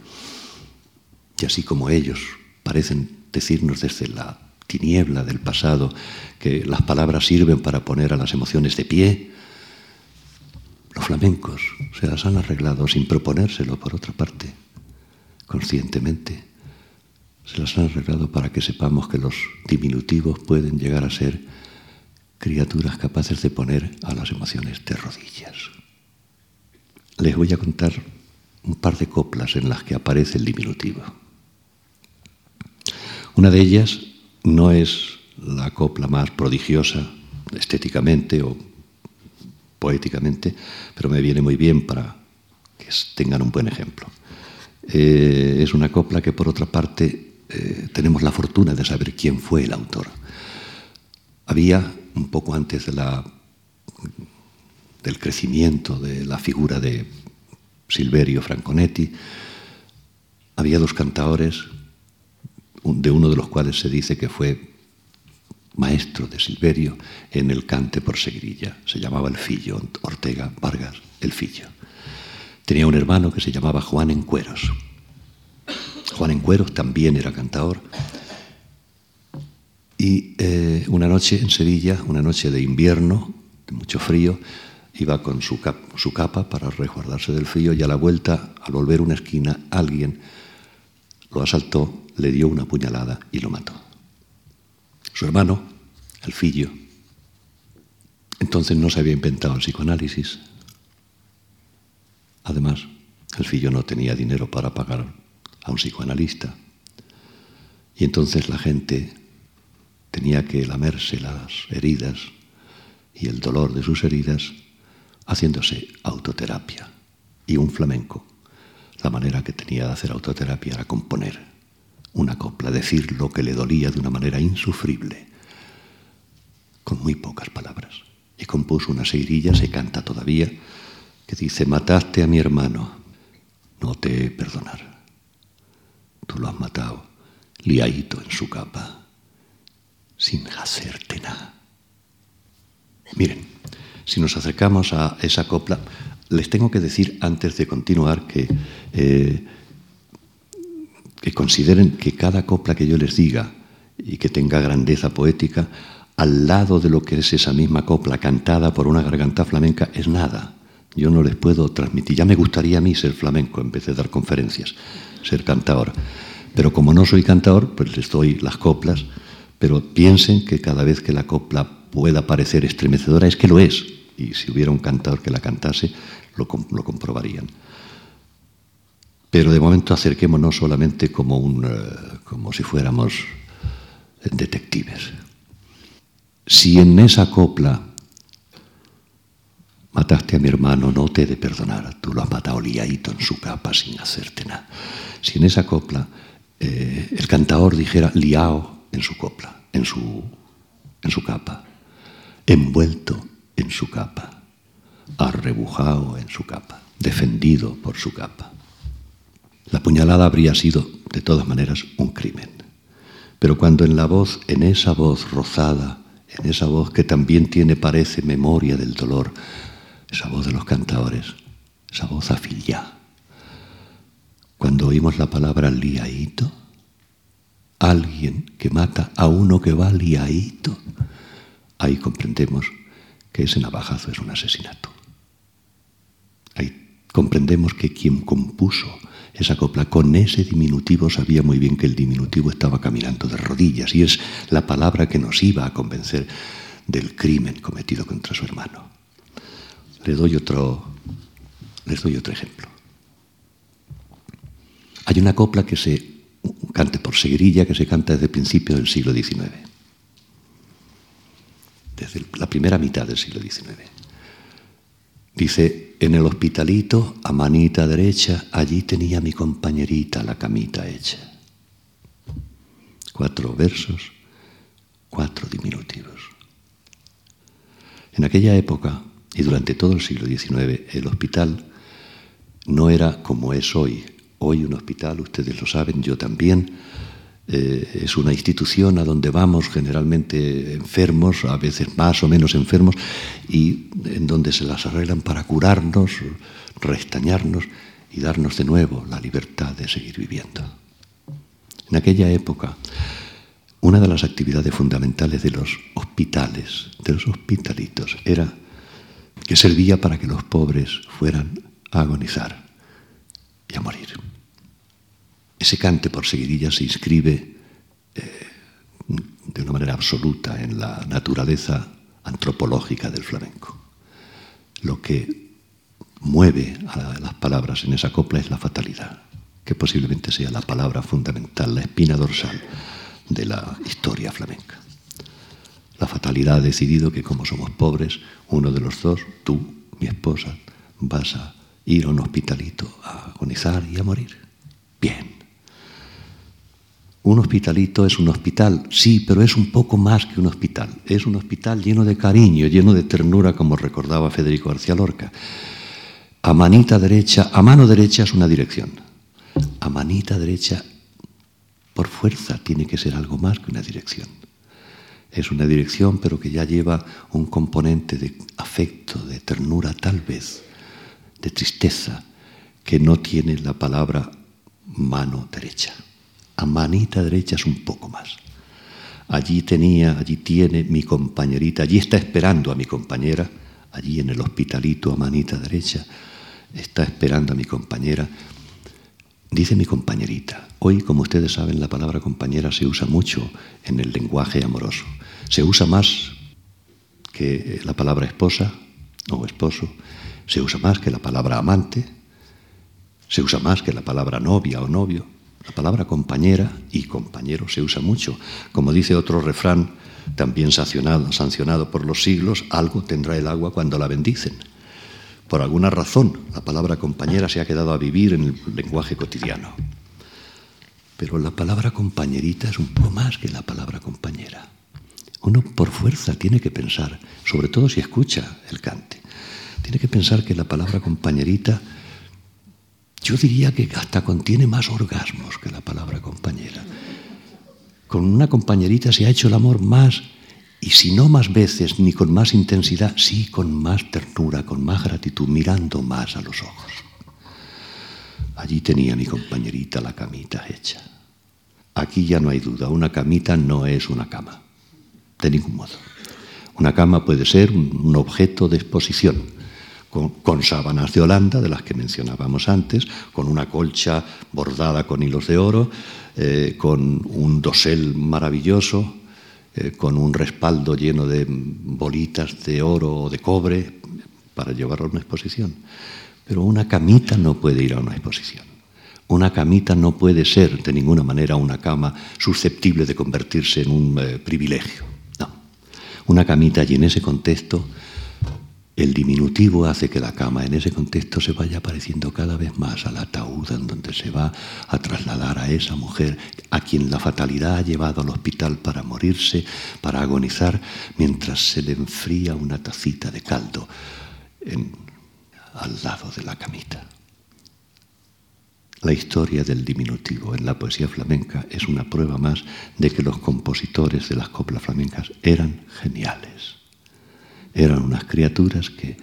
y así como ellos parecen decirnos desde la tiniebla del pasado que las palabras sirven para poner a las emociones de pie, los flamencos se las han arreglado sin proponérselo por otra parte, conscientemente. Se las han arreglado para que sepamos que los diminutivos pueden llegar a ser criaturas capaces de poner a las emociones de rodillas. Les voy a contar un par de coplas en las que aparece el diminutivo. Una de ellas no es la copla más prodigiosa estéticamente o poéticamente, pero me viene muy bien para que tengan un buen ejemplo. Eh, es una copla que por otra parte eh, tenemos la fortuna de saber quién fue el autor. Había un poco antes de la, del crecimiento de la figura de Silverio Franconetti, había dos cantaores de uno de los cuales se dice que fue maestro de Silverio en el cante por seguirilla. Se llamaba el Fillo, Ortega Vargas, el Fillo. Tenía un hermano que se llamaba Juan Encueros. Juan Encueros también era cantador. Y eh, una noche en Sevilla, una noche de invierno, de mucho frío, iba con su, su capa para resguardarse del frío y a la vuelta, al volver una esquina, alguien lo asaltó, le dio una puñalada y lo mató. Su hermano, el fillo, entonces no se había inventado el psicoanálisis, Además, el fillo no tenía dinero para pagar a un psicoanalista. Y entonces la gente tenía que lamerse las heridas y el dolor de sus heridas haciéndose autoterapia. Y un flamenco, la manera que tenía de hacer autoterapia era componer una copla, decir lo que le dolía de una manera insufrible, con muy pocas palabras. Y compuso una seguirilla, se canta todavía, que dice, mataste a mi hermano, no te he perdonar. Tú lo has matado, liadito en su capa, sin hacerte nada. Miren, si nos acercamos a esa copla, les tengo que decir antes de continuar que, eh, que consideren que cada copla que yo les diga y que tenga grandeza poética, al lado de lo que es esa misma copla cantada por una garganta flamenca, es nada. Yo no les puedo transmitir. Ya me gustaría a mí ser flamenco en vez de dar conferencias, ser cantador. Pero como no soy cantador, pues les doy las coplas, pero piensen que cada vez que la copla pueda parecer estremecedora es que lo es. Y si hubiera un cantador que la cantase, lo, lo comprobarían. Pero de momento acerquémonos solamente como, un, eh, como si fuéramos detectives. Si en esa copla Mataste a mi hermano, no te he de perdonar. Tú lo has matado liadito en su capa sin hacerte nada. Si en esa copla eh, el cantador dijera liao en su copla, en su, en su capa, envuelto en su capa, arrebujado en su capa, defendido por su capa. La puñalada habría sido, de todas maneras, un crimen. Pero cuando en la voz, en esa voz rozada, en esa voz que también tiene, parece, memoria del dolor, esa voz de los cantadores, esa voz afiliada. Cuando oímos la palabra liaíto, alguien que mata a uno que va liaíto, ahí comprendemos que ese navajazo es un asesinato. Ahí comprendemos que quien compuso esa copla con ese diminutivo sabía muy bien que el diminutivo estaba caminando de rodillas y es la palabra que nos iba a convencer del crimen cometido contra su hermano. Les doy otro, les doy otro ejemplo. Hay una copla que se cante por seguirilla que se canta desde principios del siglo XIX, desde la primera mitad del siglo XIX. Dice, en el hospitalito, a manita derecha, allí tenía mi compañerita la camita hecha. Cuatro versos, cuatro diminutivos. En aquella época, y durante todo el siglo XIX el hospital no era como es hoy. Hoy un hospital, ustedes lo saben, yo también, eh, es una institución a donde vamos generalmente enfermos, a veces más o menos enfermos, y en donde se las arreglan para curarnos, restañarnos y darnos de nuevo la libertad de seguir viviendo. En aquella época, una de las actividades fundamentales de los hospitales, de los hospitalitos, era que servía para que los pobres fueran a agonizar y a morir. Ese cante por seguidilla se inscribe eh, de una manera absoluta en la naturaleza antropológica del flamenco. Lo que mueve a las palabras en esa copla es la fatalidad, que posiblemente sea la palabra fundamental, la espina dorsal de la historia flamenca. La fatalidad ha decidido que como somos pobres, uno de los dos, tú, mi esposa, vas a ir a un hospitalito a agonizar y a morir. Bien. Un hospitalito es un hospital, sí, pero es un poco más que un hospital. Es un hospital lleno de cariño, lleno de ternura, como recordaba Federico García Lorca. A manita derecha, a mano derecha es una dirección. A manita derecha por fuerza tiene que ser algo más que una dirección. Es una dirección pero que ya lleva un componente de afecto, de ternura tal vez, de tristeza, que no tiene la palabra mano derecha. A manita derecha es un poco más. Allí tenía, allí tiene mi compañerita, allí está esperando a mi compañera, allí en el hospitalito a manita derecha, está esperando a mi compañera. Dice mi compañerita, hoy como ustedes saben la palabra compañera se usa mucho en el lenguaje amoroso. Se usa más que la palabra esposa o esposo, se usa más que la palabra amante, se usa más que la palabra novia o novio. La palabra compañera y compañero se usa mucho. Como dice otro refrán, también sancionado, por los siglos, algo tendrá el agua cuando la bendicen. Por alguna razón, la palabra compañera se ha quedado a vivir en el lenguaje cotidiano. Pero la palabra compañerita es un poco más que la palabra compañera. Uno por fuerza tiene que pensar, sobre todo si escucha el cante, tiene que pensar que la palabra compañerita yo diría que hasta contiene más orgasmos que la palabra compañera. Con una compañerita se ha hecho el amor más, y si no más veces, ni con más intensidad, sí con más ternura, con más gratitud, mirando más a los ojos. Allí tenía mi compañerita la camita hecha. Aquí ya no hay duda, una camita no es una cama, de ningún modo. Una cama puede ser un objeto de exposición con, sábanas de Holanda, de las que mencionábamos antes, con una colcha bordada con hilos de oro, eh, con un dosel maravilloso, eh, con un respaldo lleno de bolitas de oro o de cobre para llevarlo a una exposición. Pero una camita no puede ir a una exposición. Una camita no puede ser de ninguna manera una cama susceptible de convertirse en un eh, privilegio. No. Una camita y en ese contexto el diminutivo hace que la cama en ese contexto se vaya pareciendo cada vez más al ataúd en donde se va a trasladar a esa mujer a quien la fatalidad ha llevado al hospital para morirse, para agonizar, mientras se le enfría una tacita de caldo al lado de la camita. La historia del diminutivo en la poesía flamenca es una prueba más de que los compositores de las coplas flamencas eran geniales. Eran unas criaturas que,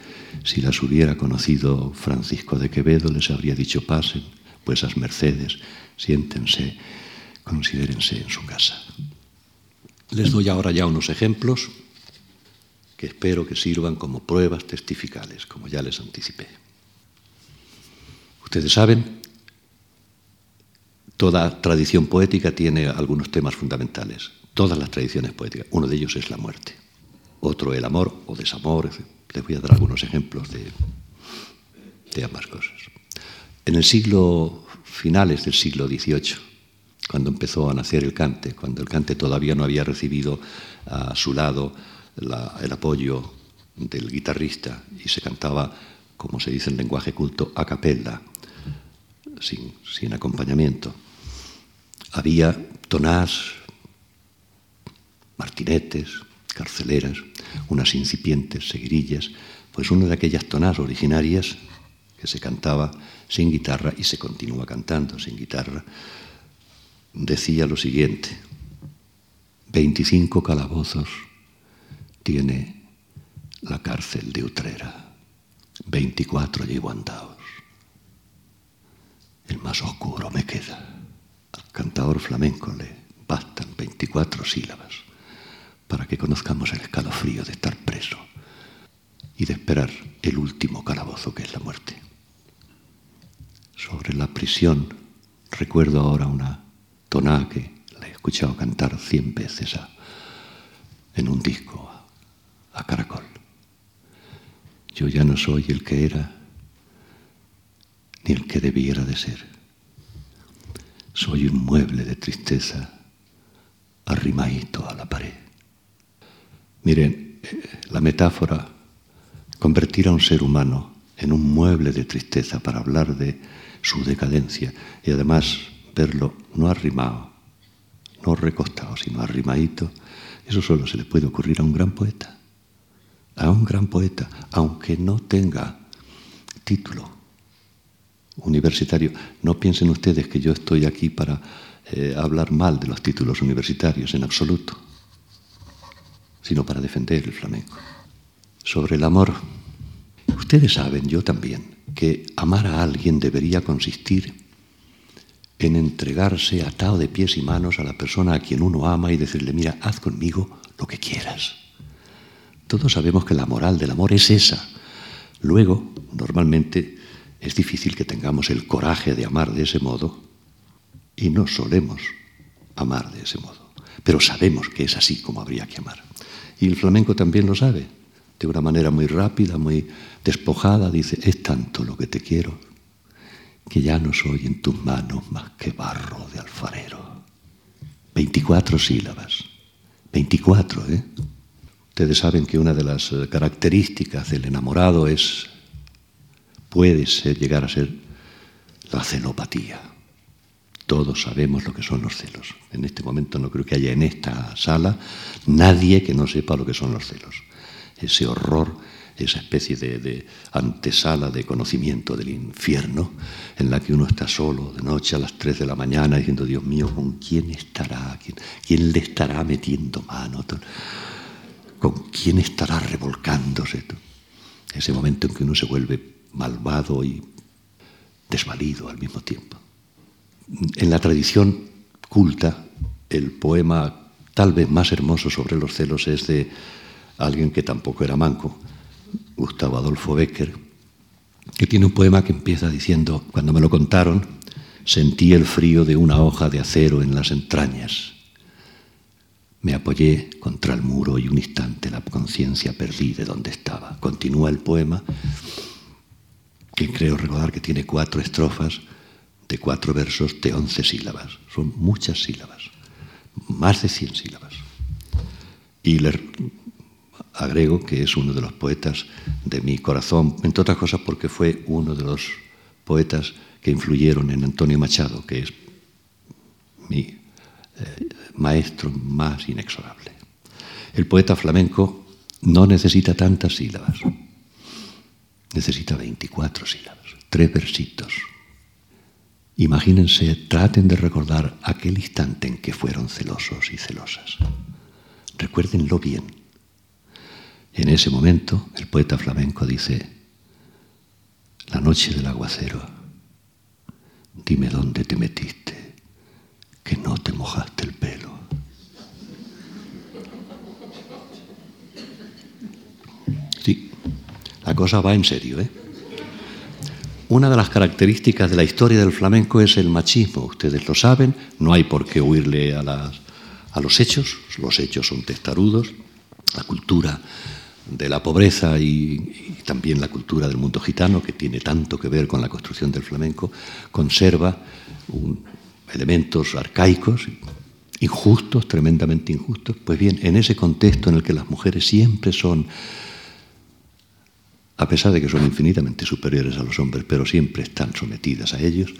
si las hubiera conocido Francisco de Quevedo, les habría dicho pasen, pues esas mercedes, siéntense, considérense en su casa. Les doy ahora ya unos ejemplos que espero que sirvan como pruebas testificales, como ya les anticipé. Ustedes saben, toda tradición poética tiene algunos temas fundamentales, todas las tradiciones poéticas. Uno de ellos es la muerte otro el amor o desamor. Les voy a dar algunos ejemplos de, de ambas cosas. En el siglo, finales del siglo XVIII, cuando empezó a nacer el cante, cuando el cante todavía no había recibido a su lado el apoyo del guitarrista y se cantaba, como se dice en lenguaje culto, a capella, sin, sin acompañamiento. Había tonás, martinetes, carceleras, unas incipientes seguirillas, pues una de aquellas tonas originarias que se cantaba sin guitarra y se continúa cantando sin guitarra, decía lo siguiente, 25 calabozos tiene la cárcel de Utrera, 24 llevo andados, el más oscuro me queda. Al cantador flamenco le bastan 24 sílabas para que conozcamos el escalofrío de estar preso y de esperar el último calabozo que es la muerte. Sobre la prisión, recuerdo ahora una toná que la he escuchado cantar cien veces en un disco a caracol. Yo ya no soy el que era ni el que debiera de ser. Soy un mueble de tristeza arrimadito a la pared. Miren, la metáfora, convertir a un ser humano en un mueble de tristeza para hablar de su decadencia y además verlo no arrimado, no recostado, sino arrimadito, eso solo se le puede ocurrir a un gran poeta, a un gran poeta, aunque no tenga título universitario. No piensen ustedes que yo estoy aquí para eh, hablar mal de los títulos universitarios en absoluto, sino para defender el flamenco. Sobre el amor, ustedes saben, yo también, que amar a alguien debería consistir en entregarse atado de pies y manos a la persona a quien uno ama y decirle, mira, haz conmigo lo que quieras. Todos sabemos que la moral del amor es esa. Luego, normalmente, es difícil que tengamos el coraje de amar de ese modo y no solemos amar de ese modo. Pero sabemos que es así como habría que amar. Y el flamenco también lo sabe. De una manera muy rápida, muy despojada, dice, es tanto lo que te quiero que ya no soy en tus manos más que barro de alfarero. 24 sílabas. 24, ¿eh? Ustedes saben que una de las eh, características del enamorado es, puede ser, llegar a ser la celopatía. Todos sabemos lo que son los celos. En este momento no creo que haya en esta sala nadie que no sepa lo que son los celos. Ese horror esa especie de, antesala de conocimiento del infierno, en la que uno está solo de noche a las 3 de la mañana diciendo, Dios mío, ¿con quién estará? ¿Quién, le estará metiendo mano? ¿Con quién estará revolcándose? Ese momento en que uno se vuelve malvado y desvalido al mismo tiempo. En la tradición culta, el poema tal vez más hermoso sobre los celos es de alguien que tampoco era manco, Gustavo Adolfo Becker, que tiene un poema que empieza diciendo, cuando me lo contaron, sentí el frío de una hoja de acero en las entrañas. Me apoyé contra el muro y un instante la conciencia perdí de dónde estaba. Continúa el poema, que creo recordar que tiene cuatro estrofas de cuatro versos de once sílabas. Son muchas sílabas, más de cien sílabas. Y le agrego que es uno de los poetas de mi corazón, entre otras cosas porque fue uno de los poetas que influyeron en Antonio Machado, que es mi eh, maestro más inexorable. El poeta flamenco no necesita tantas sílabas, necesita 24 sílabas, tres versitos. Imagínense, traten de recordar aquel instante en que fueron celosos y celosas. Recuérdenlo bien en ese momento, el poeta flamenco dice, la noche del aguacero, dime dónde te metiste, que no te mojaste el pelo. Sí, la cosa va en serio, ¿eh? Una de las características de la historia del flamenco es el machismo, ustedes lo saben, no hay por qué huirle a, a los hechos, los hechos son testarudos, la cultura de la pobreza y, también la cultura del mundo gitano, que tiene tanto que ver con la construcción del flamenco, conserva elementos arcaicos, injustos, tremendamente injustos. Pues bien, en ese contexto en el que las mujeres siempre son, a pesar de que son infinitamente superiores a los hombres, pero siempre están sometidas a ellos,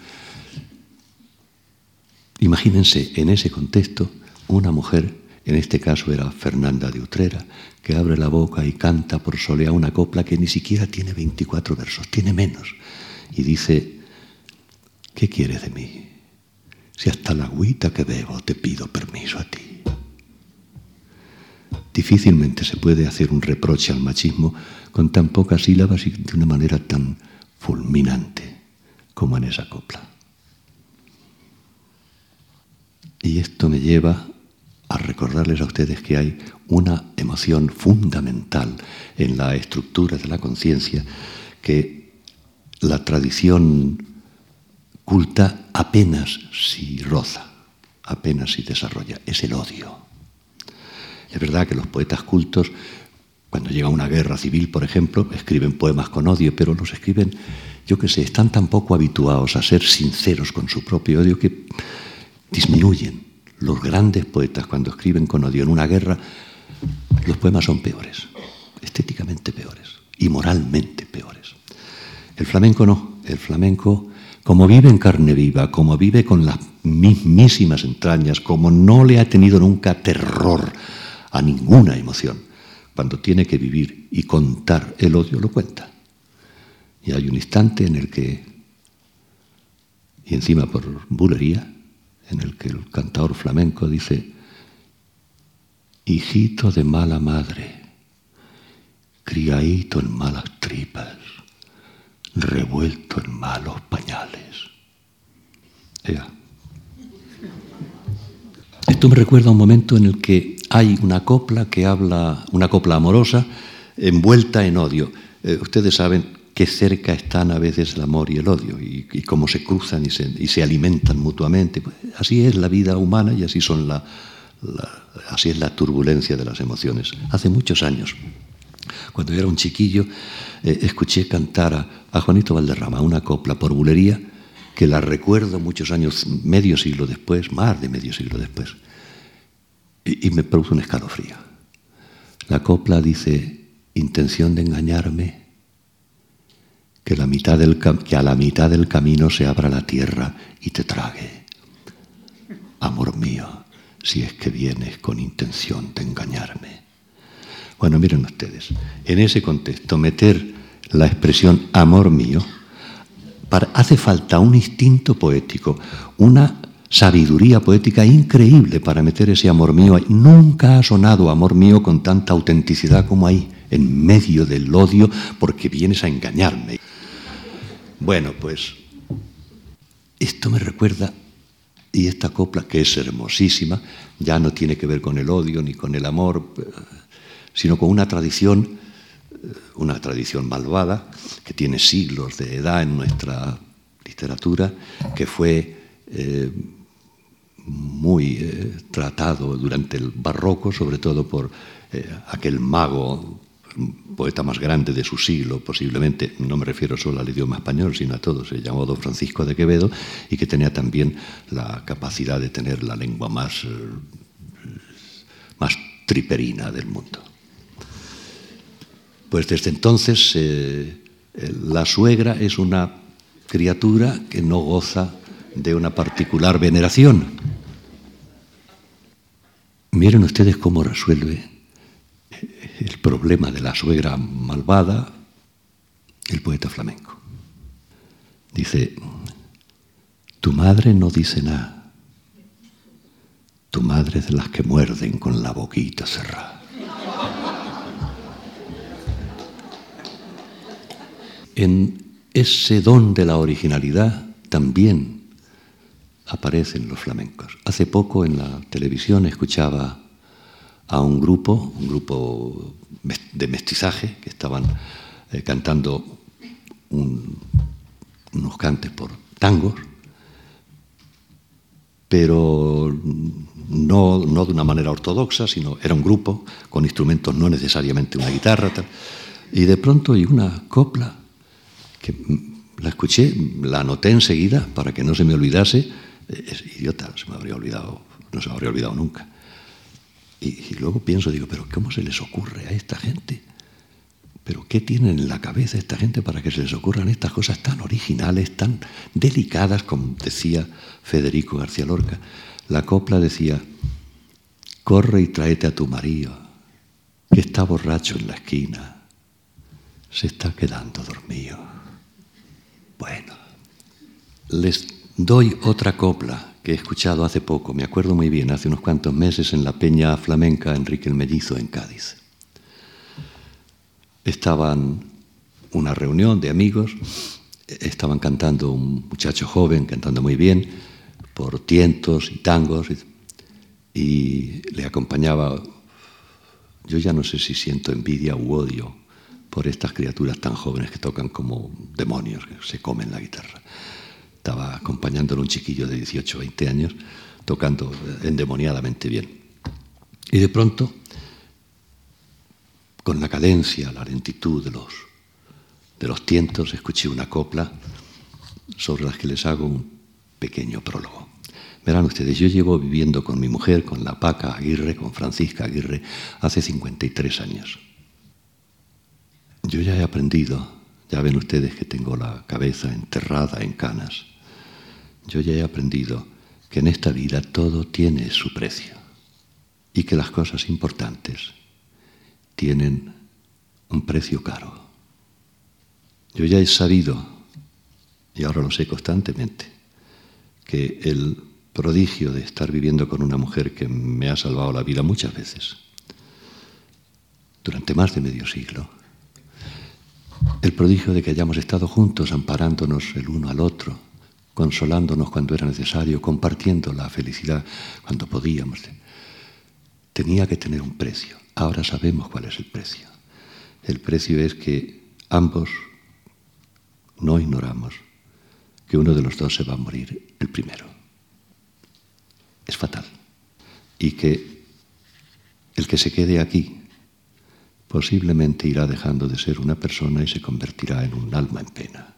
imagínense en ese contexto una mujer en este caso era Fernanda de Utrera, que abre la boca y canta por solea una copla que ni siquiera tiene 24 versos, tiene menos. Y dice, ¿qué quieres de mí? Si hasta la agüita que bebo te pido permiso a ti. Difícilmente se puede hacer un reproche al machismo con tan pocas sílabas y de una manera tan fulminante como en esa copla. Y esto me lleva a recordarles a ustedes que hay una emoción fundamental en la estructura de la conciencia que la tradición culta apenas si roza, apenas si desarrolla, es el odio. Es verdad que los poetas cultos, cuando llega una guerra civil, por ejemplo, escriben poemas con odio, pero los escriben, yo que sé, están tan poco habituados a ser sinceros con su propio odio que disminuyen los grandes poetas, cuando escriben con odio en una guerra, los poemas son peores, estéticamente peores y moralmente peores. El flamenco no, el flamenco, como vive en carne viva, como vive con las mismísimas entrañas, como no le ha tenido nunca terror a ninguna emoción, cuando tiene que vivir y contar el odio, lo cuenta. Y hay un instante en el que, y encima por bulería, en el que el cantador flamenco dice, hijito de mala madre, criadito en malas tripas, revuelto en malos pañales. Esto me recuerda a un momento en el que hay una copla que habla, una copla amorosa, envuelta en odio. Eh, ustedes saben qué cerca están a veces el amor y el odio y, cómo se cruzan y se, alimentan mutuamente. Pues, así es la vida humana y así, son la, es la turbulencia de las emociones. Hace muchos años, cuando yo era un chiquillo, eh, escuché cantar a, Juanito Valderrama una copla por bulería que la recuerdo muchos años, medio siglo después, más de medio siglo después, y, me produjo un escalofrío. La copla dice, intención de engañarme, que a la mitad del camino se abra la tierra y te trague. Amor mío, si es que vienes con intención de engañarme. Bueno, miren ustedes, en ese contexto, meter la expresión amor mío, hace falta un instinto poético, una sabiduría poética increíble para meter ese amor mío ahí. Nunca ha sonado amor mío con tanta autenticidad como ahí, en medio del odio, porque vienes a engañarme. Bueno, pues esto me recuerda, y esta copla, que es hermosísima, ya no tiene que ver con el odio ni con el amor, sino con una tradición, una tradición malvada, que tiene siglos de edad en nuestra literatura, que fue eh, muy eh, tratado durante el barroco, sobre todo por eh, aquel mago poeta más grande de su siglo, posiblemente, no me refiero solo al idioma español, sino a todo, se llamó Don Francisco de Quevedo y que tenía también la capacidad de tener la lengua más, eh, más triperina del mundo. Pues desde entonces la suegra es una criatura que no goza de una particular veneración. Miren ustedes cómo resuelve el problema de la suegra malvada, el poeta flamenco. Dice, tu madre no dice nada, tu madre es de las que muerden con la boquita cerrada. En ese don de la originalidad también aparecen los flamencos. Hace poco en la televisión escuchaba a un grupo, un grupo de mestizaje, que estaban eh, cantando unos cantes por tangos, pero no, no, de una manera ortodoxa, sino era un grupo con instrumentos, no necesariamente una guitarra. Tal. Y de pronto hay una copla que la escuché, la anoté enseguida para que no se me olvidase. Es idiota, se me habría olvidado, no se me habría olvidado nunca. Y, luego pienso, digo, pero ¿cómo se les ocurre a esta gente? ¿Pero qué tienen en la cabeza esta gente para que se les ocurran estas cosas tan originales, tan delicadas, como decía Federico García Lorca? La copla decía, corre y tráete a tu marido, que está borracho en la esquina, se está quedando dormido. Bueno, les doy otra copla que he escuchado hace poco, me acuerdo muy bien, hace unos cuantos meses en la Peña Flamenca Enrique el Mellizo en Cádiz. Estaban una reunión de amigos, estaban cantando un muchacho joven, cantando muy bien, por tientos y tangos, y le acompañaba, yo ya no sé si siento envidia u odio por estas criaturas tan jóvenes que tocan como demonios, que se comen la guitarra estaba acompañándolo un chiquillo de 18, 20 años, tocando endemoniadamente bien. Y de pronto, con la cadencia, la lentitud de los, de los tientos, escuché una copla sobre las que les hago un pequeño prólogo. Verán ustedes, yo llevo viviendo con mi mujer, con la Paca Aguirre, con Francisca Aguirre, hace 53 años. Yo ya he aprendido, ya ven ustedes que tengo la cabeza enterrada en canas, yo ya he aprendido que en esta vida todo tiene su precio y que las cosas importantes tienen un precio caro. Yo ya he sabido, y ahora lo sé constantemente, que el prodigio de estar viviendo con una mujer que me ha salvado la vida muchas veces, durante más de medio siglo. El prodigio de que hayamos estado juntos, amparándonos el uno al otro, consolándonos cuando era necesario, compartiendo la felicidad cuando podíamos. Tenía que tener un precio. Ahora sabemos cuál es el precio. El precio es que ambos no ignoramos que uno de los dos se va a morir el primero. Es fatal. Y que el que se quede aquí posiblemente irá dejando de ser una persona y se convertirá en un alma en pena.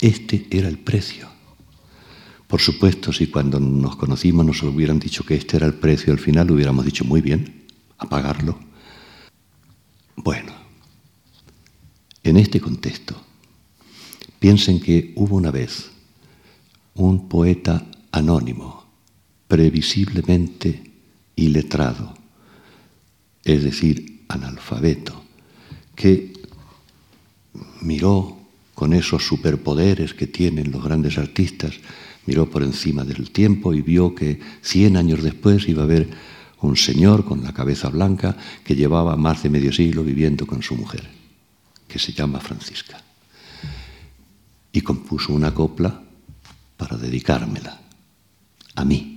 Este era el precio. Por supuesto, si cuando nos conocimos nos hubieran dicho que este era el precio, al final hubiéramos dicho muy bien, a pagarlo. Bueno, en este contexto, piensen que hubo una vez un poeta anónimo, previsiblemente iletrado, es decir, analfabeto, que miró con esos superpoderes que tienen los grandes artistas, miró por encima del tiempo y vio que cien años después iba a haber un señor con la cabeza blanca que llevaba más de medio siglo viviendo con su mujer, que se llama Francisca. Y compuso una copla para dedicármela, a mí,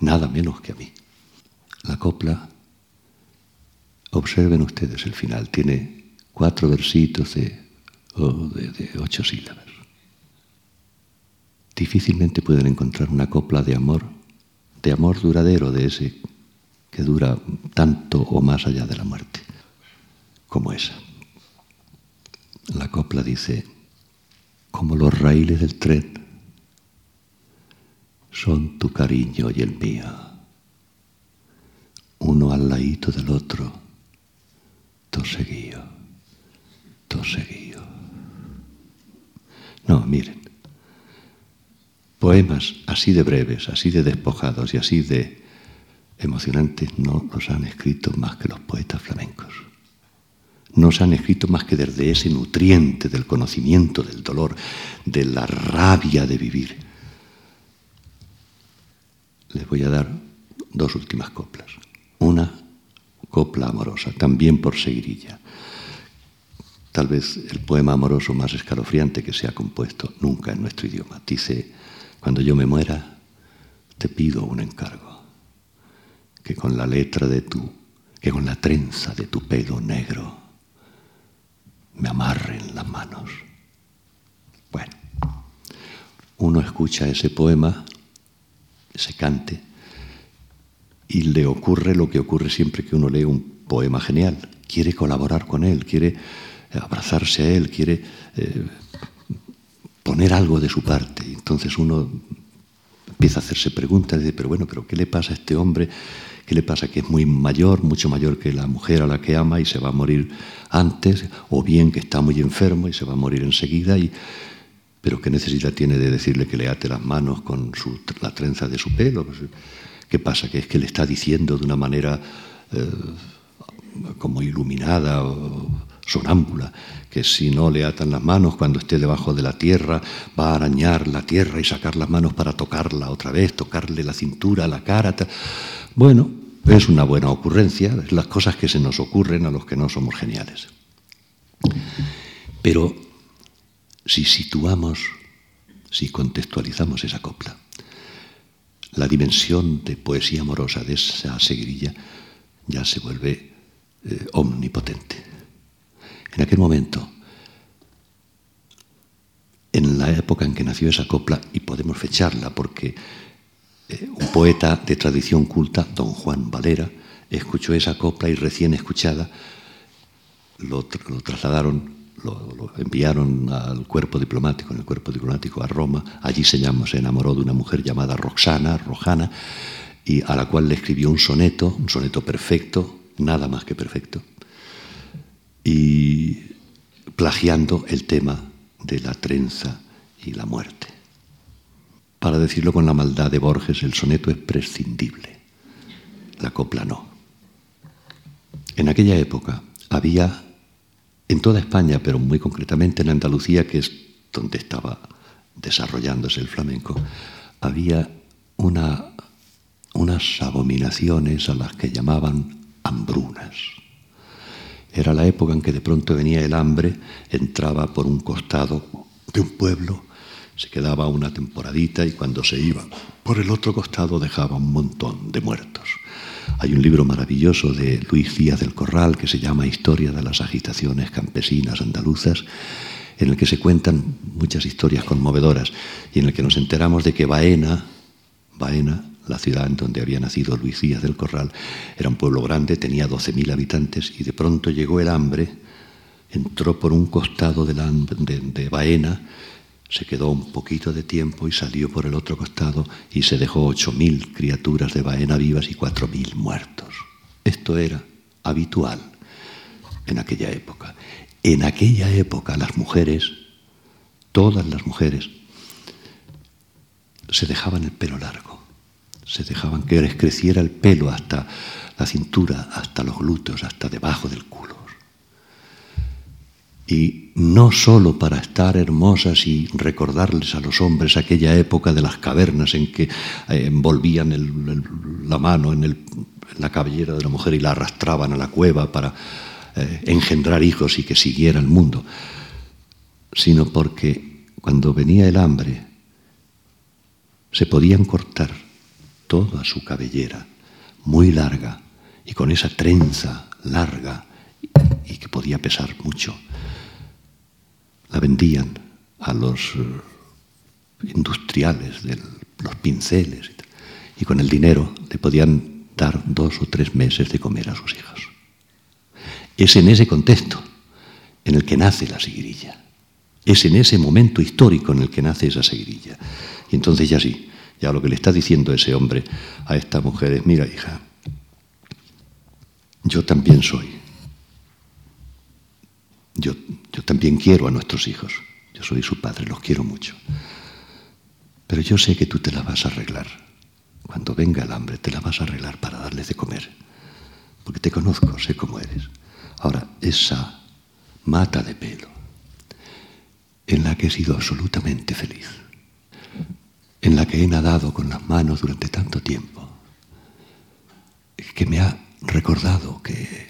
nada menos que a mí. La copla, observen ustedes el final, tiene cuatro versitos de, de, ocho sílabas. Difícilmente pueden encontrar una copla de amor de amor duradero, de ese que dura tanto o más allá de la muerte, como esa. La copla dice, como los raíles del tren son tu cariño y el mío, uno al ladito del otro, todo seguido, seguido. No, miren, Poemas así de breves, así de despojados y así de emocionantes no los han escrito más que los poetas flamencos. No se han escrito más que desde ese nutriente del conocimiento, del dolor, de la rabia de vivir. Les voy a dar dos últimas coplas. Una copla amorosa, también por seguirilla. Tal vez el poema amoroso más escalofriante que se ha compuesto nunca en nuestro idioma. Dice cuando yo me muera, te pido un encargo, que con la letra de tu, que con la trenza de tu pelo negro, me amarren las manos. Bueno, uno escucha ese poema, ese cante, y le ocurre lo que ocurre siempre que uno lee un poema genial. Quiere colaborar con él, quiere abrazarse a él, quiere eh, poner algo de su parte. Entonces uno empieza a hacerse preguntas, dice, pero bueno, pero ¿qué le pasa a este hombre? ¿Qué le pasa? Que es muy mayor, mucho mayor que la mujer a la que ama y se va a morir antes, o bien que está muy enfermo y se va a morir enseguida, y, pero ¿qué necesidad tiene de decirle que le ate las manos con la trenza de su pelo? Pues, ¿Qué pasa? Que es que le está diciendo de una manera eh, como iluminada o sonámbula, que si no le atan las manos cuando esté debajo de la tierra, va a arañar la tierra y sacar las manos para tocarla otra vez, tocarle la cintura, la cara. Bueno, es una buena ocurrencia, es las cosas que se nos ocurren a los que no somos geniales. Pero si situamos, si contextualizamos esa copla, la dimensión de poesía amorosa de esa seguirilla ya se vuelve eh, omnipotente. En aquel momento, en la época en que nació esa copla, y podemos fecharla porque eh, un poeta de tradición culta, don Juan Valera, escuchó esa copla y recién escuchada lo, trasladaron, lo, enviaron al cuerpo diplomático, en el cuerpo diplomático a Roma. Allí se, llamó, se enamoró de una mujer llamada Roxana, Rojana, y a la cual le escribió un soneto, un soneto perfecto, nada más que perfecto y plagiando el tema de la trenza y la muerte. Para decirlo con la maldad de Borges, el soneto es prescindible, la copla no. En aquella época había en toda España, pero muy concretamente en Andalucía, que es donde estaba desarrollándose el flamenco, había una, unas abominaciones a las que llamaban hambrunas. Era la época en que de pronto venía el hambre, entraba por un costado de un pueblo, se quedaba una temporadita y cuando se iba por el otro costado dejaba un montón de muertos. Hay un libro maravilloso de Luis Díaz del Corral que se llama Historia de las agitaciones campesinas andaluzas, en el que se cuentan muchas historias conmovedoras y en el que nos enteramos de que Baena, Baena, la ciudad en donde había nacido Luis Díaz del Corral, era un pueblo grande, tenía 12.000 habitantes y de pronto llegó el hambre, entró por un costado de, de Baena, se quedó un poquito de tiempo y salió por el otro costado y se dejó ocho mil criaturas de Baena vivas y cuatro mil muertos. Esto era habitual en aquella época. En aquella época las mujeres, todas las mujeres, se dejaban el pelo largo, se dejaban que les creciera el pelo hasta la cintura, hasta los glúteos, hasta debajo del culo. Y no sólo para estar hermosas y recordarles a los hombres aquella época de las cavernas en que eh, envolvían la mano en, la cabellera de la mujer y la arrastraban a la cueva para eh, engendrar hijos y que siguiera el mundo, sino porque cuando venía el hambre se podían cortar toda su cabellera muy larga y con esa trenza larga y que podía pesar mucho la vendían a los eh, industriales de los pinceles y con el dinero le podían dar dos o tres meses de comer a sus hijos. Es en ese contexto en el que nace la seguirilla. Es en ese momento histórico en el que nace esa seguirilla. Y entonces ya sí, ya lo que le está diciendo ese hombre a esta mujer es, mira hija, yo también soy yo, también quiero a nuestros hijos. Yo soy su padre, los quiero mucho. Pero yo sé que tú te la vas a arreglar. Cuando venga el hambre, te la vas a arreglar para darles de comer. Porque te conozco, sé cómo eres. Ahora, esa mata de pelo, en la que he sido absolutamente feliz, en la que he nadado con las manos durante tanto tiempo, que me ha recordado que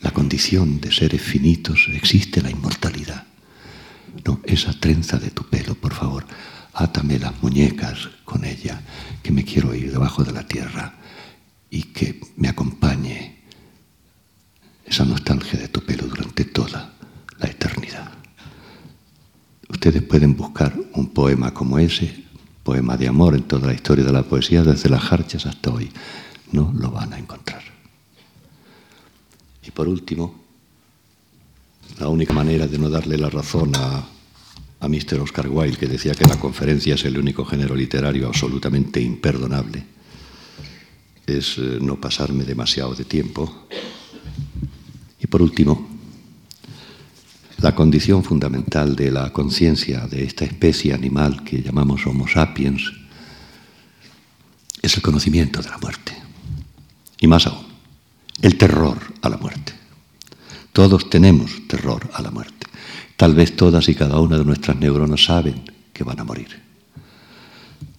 la condición de seres finitos, existe la inmortalidad. No, esa trenza de tu pelo, por favor, átame las muñecas con ella, que me quiero ir debajo de la tierra y que me acompañe esa nostalgia de tu pelo durante toda la eternidad. Ustedes pueden buscar un poema como ese, poema de amor en toda la historia de la poesía, desde las jarchas hasta hoy. No lo van a encontrar. Y por último, la única manera de no darle la razón a, a Mr. Oscar Wilde, que decía que la conferencia es el único género literario absolutamente imperdonable, es eh, no pasarme demasiado de tiempo. Y por último, la condición fundamental de la conciencia de esta especie animal que llamamos Homo sapiens es el conocimiento de la muerte. Y más aún, el terror a la muerte. Todos tenemos terror a la muerte. Tal vez todas y cada una de nuestras neuronas saben que van a morir.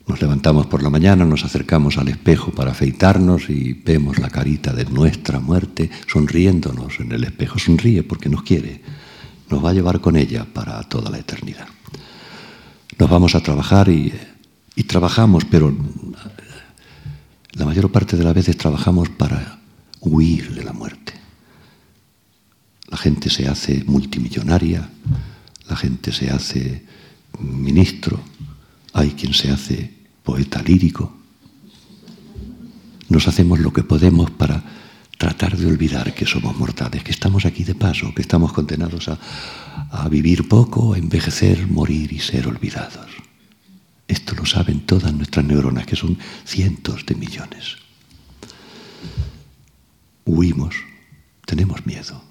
Nos levantamos por la mañana, nos acercamos al espejo para afeitarnos y vemos la carita de nuestra muerte sonriéndonos en el espejo. Sonríe porque nos quiere. Nos va a llevar con ella para toda la eternidad. Nos vamos a trabajar y, y trabajamos, pero la mayor parte de las veces trabajamos para huir de la muerte. La gente se hace multimillonaria, la gente se hace ministro, hay quien se hace poeta lírico. Nos hacemos lo que podemos para tratar de olvidar que somos mortales, que estamos aquí de paso, que estamos condenados a, a vivir poco, a envejecer, morir y ser olvidados. Esto lo saben todas nuestras neuronas, que son cientos de millones huimos, tenemos miedo.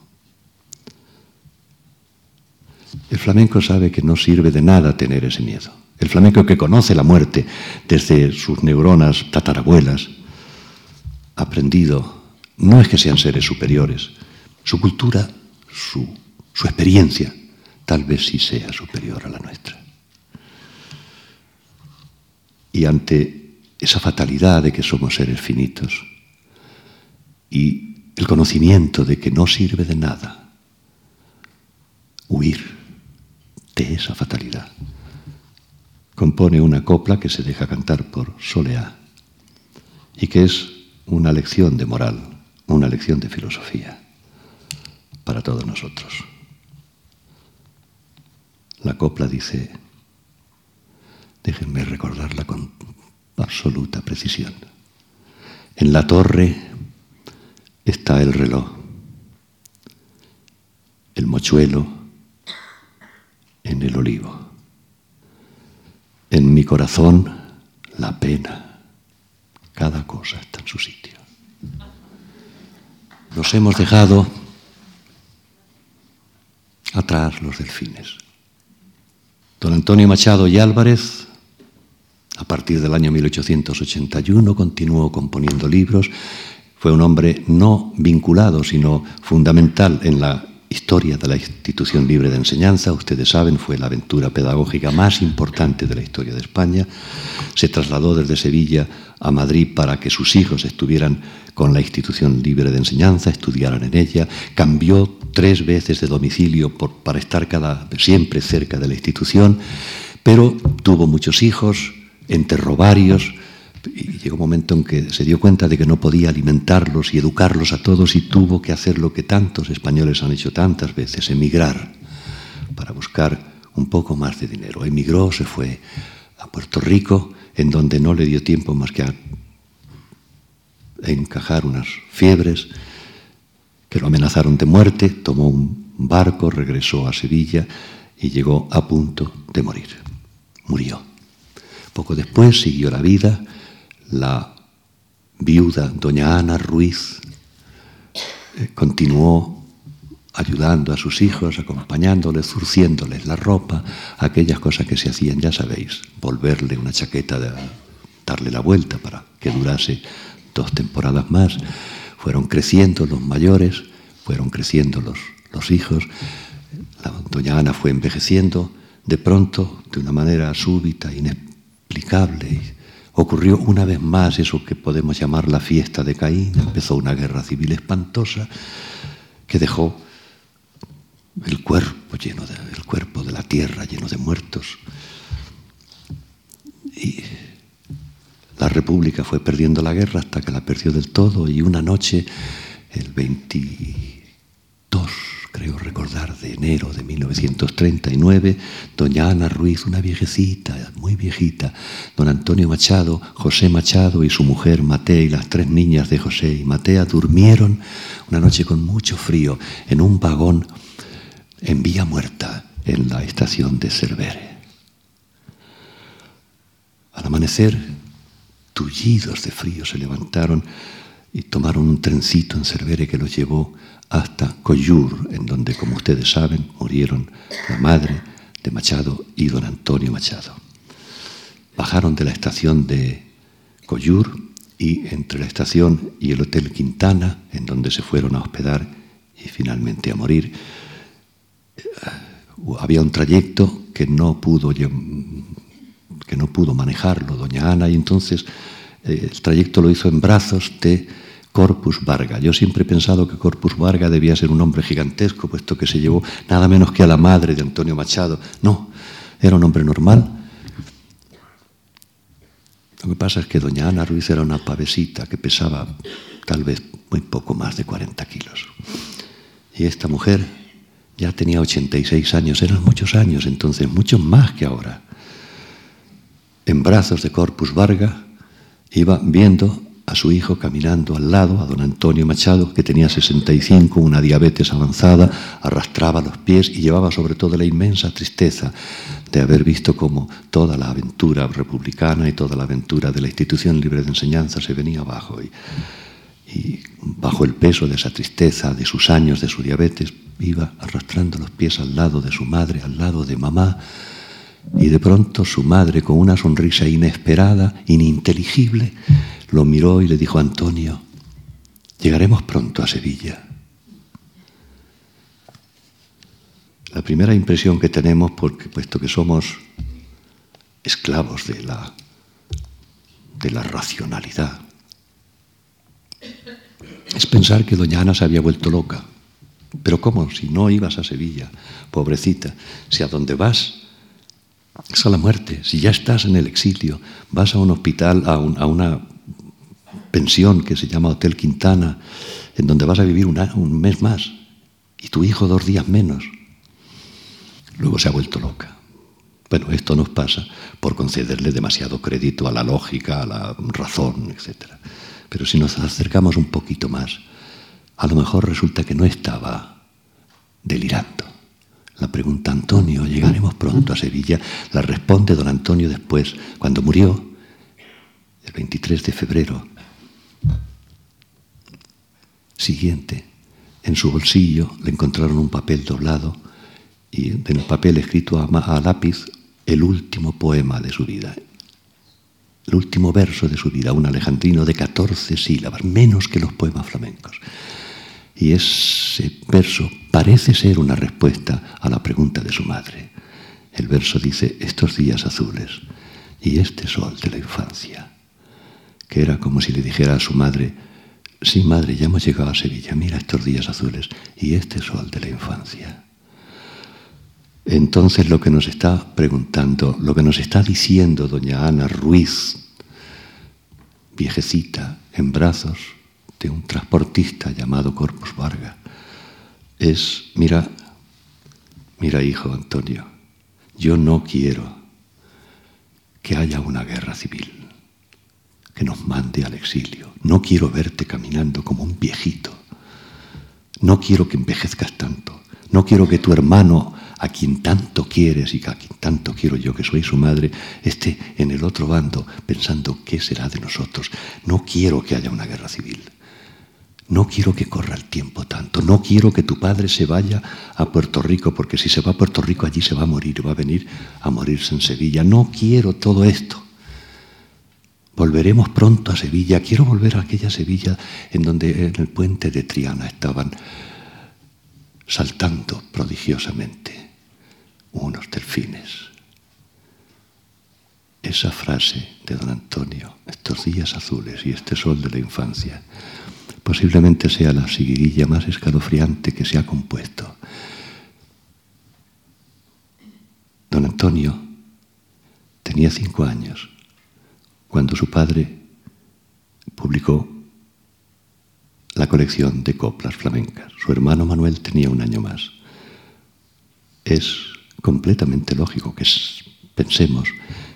El flamenco sabe que no sirve de nada tener ese miedo. El flamenco que conoce la muerte desde sus neuronas tatarabuelas, aprendido, no es que sean seres superiores, su cultura, su, su experiencia, tal vez sí sea superior a la nuestra. Y ante esa fatalidad de que somos seres finitos y el conocimiento de que no sirve de nada huir de esa fatalidad, compone una copla que se deja cantar por Soleá y que es una lección de moral, una lección de filosofía para todos nosotros. La copla dice, déjenme recordarla con absoluta precisión. En la torre está el reloj, el mochuelo en el olivo. En mi corazón la pena, cada cosa está en su sitio. Nos hemos dejado atrás los delfines. Don Antonio Machado y Álvarez, a partir del año 1881, continuó componiendo libros. Fue un hombre no vinculado, sino fundamental en la historia de la institución libre de enseñanza. Ustedes saben, fue la aventura pedagógica más importante de la historia de España. Se trasladó desde Sevilla a Madrid para que sus hijos estuvieran con la institución libre de enseñanza, estudiaran en ella. Cambió tres veces de domicilio para estar cada, siempre cerca de la institución, pero tuvo muchos hijos, enterró varios, y llegó un momento en que se dio cuenta de que no podía alimentarlos y educarlos a todos y tuvo que hacer lo que tantos españoles han hecho tantas veces, emigrar para buscar un poco más de dinero. Emigró, se fue a Puerto Rico, en donde no le dio tiempo más que a encajar unas fiebres que lo amenazaron de muerte, tomó un barco, regresó a Sevilla y llegó a punto de morir. Murió. Poco después siguió la vida la viuda, doña Ana Ruiz, eh, continuó ayudando a sus hijos, acompañándoles, zurciéndoles la ropa, aquellas cosas que se hacían, ya sabéis, volverle una chaqueta, de, darle la vuelta para que durase dos temporadas más. Fueron creciendo los mayores, fueron creciendo los, los hijos. La doña Ana fue envejeciendo de pronto, de una manera súbita, inexplicable ocurrió una vez más eso que podemos llamar la fiesta de Caín, empezó una guerra civil espantosa que dejó el cuerpo lleno cuerpo de la tierra lleno de muertos. Y la República fue perdiendo la guerra hasta que la perdió del todo y una noche, el 22 creo recordar, de enero de 1939, doña Ana Ruiz, una viejecita, muy viejita, don Antonio Machado, José Machado y su mujer Matea y las tres niñas de José y Matea durmieron una noche con mucho frío en un vagón en Villa Muerta, en la estación de Cervere. Al amanecer, tullidos de frío se levantaron y tomaron un trencito en Cervere que los llevó hasta Coyur, en donde, como ustedes saben, murieron la madre de Machado y don Antonio Machado. Bajaron de la estación de Coyur y entre la estación y el Hotel Quintana, en donde se fueron a hospedar y finalmente a morir, eh, había un trayecto que no pudo, que no pudo manejarlo doña Ana y entonces eh, el trayecto lo hizo en brazos de Corpus Varga. Yo siempre he pensado que Corpus Varga debía ser un hombre gigantesco, puesto que se llevó nada menos que a la madre de Antonio Machado. No, era un hombre normal. Lo que pasa es que doña Ana Ruiz era una pavesita que pesaba tal vez muy poco más de 40 kilos. Y esta mujer ya tenía 86 años, eran muchos años entonces, muchos más que ahora. En brazos de Corpus Varga iba viendo a su hijo caminando al lado, a don Antonio Machado, que tenía 65, una diabetes avanzada, arrastraba los pies y llevaba sobre todo la inmensa tristeza de haber visto cómo toda la aventura republicana y toda la aventura de la institución libre de enseñanza se venía abajo. Y, y bajo el peso de esa tristeza, de sus años, de su diabetes, iba arrastrando los pies al lado de su madre, al lado de mamá, y de pronto su madre, con una sonrisa inesperada, ininteligible, lo miró y le dijo, Antonio, llegaremos pronto a Sevilla. La primera impresión que tenemos, puesto que somos esclavos de la de la racionalidad, es pensar que doña Ana se había vuelto loca. Pero ¿cómo? Si no ibas a Sevilla, pobrecita, si a donde vas es a la muerte, si ya estás en el exilio, vas a un hospital, a, una pensión que se llama Hotel Quintana, en donde vas a vivir un mes más, y tu hijo dos días menos. Luego se ha vuelto loca. Bueno, esto nos pasa por concederle demasiado crédito a la lógica, a la razón, etc. Pero si nos acercamos un poquito más, a lo mejor resulta que no estaba delirando. La pregunta Antonio, ¿llegaremos pronto a Sevilla? La responde don Antonio después, cuando murió, el 23 de febrero. Siguiente, en su bolsillo le encontraron un papel doblado y en el papel escrito a, lápiz el último poema de su vida, el último verso de su vida, un alejandrino de 14 sílabas, menos que los poemas flamencos. Y ese verso parece ser una respuesta a la pregunta de su madre. El verso dice, estos días azules y este sol de la infancia, que era como si le dijera a su madre, sí madre, ya hemos llegado a Sevilla, mira estos días azules y este sol de la infancia. Entonces lo que nos está preguntando, lo que nos está diciendo doña Ana Ruiz, viejecita, en brazos de un transportista llamado Corpus Vargas, es, mira, mira hijo Antonio, yo no quiero que haya una guerra civil, que nos mande al exilio. No quiero verte caminando como un viejito. No quiero que envejezcas tanto. No quiero que tu hermano a quien tanto quieres y a quien tanto quiero yo, que soy su madre, esté en el otro bando pensando qué será de nosotros. No quiero que haya una guerra civil. No quiero que corra el tiempo tanto. No quiero que tu padre se vaya a Puerto Rico, porque si se va a Puerto Rico allí se va a morir, va a venir a morirse en Sevilla. No quiero todo esto. Volveremos pronto a Sevilla. Quiero volver a aquella Sevilla en donde en el puente de Triana estaban saltando prodigiosamente unos delfines. Esa frase de don Antonio, estos días azules y este sol de la infancia, posiblemente sea la seguidilla más escalofriante que se ha compuesto. Don Antonio tenía cinco años cuando su padre publicó la colección de coplas flamencas. Su hermano Manuel tenía un año más. Es completamente lógico que pensemos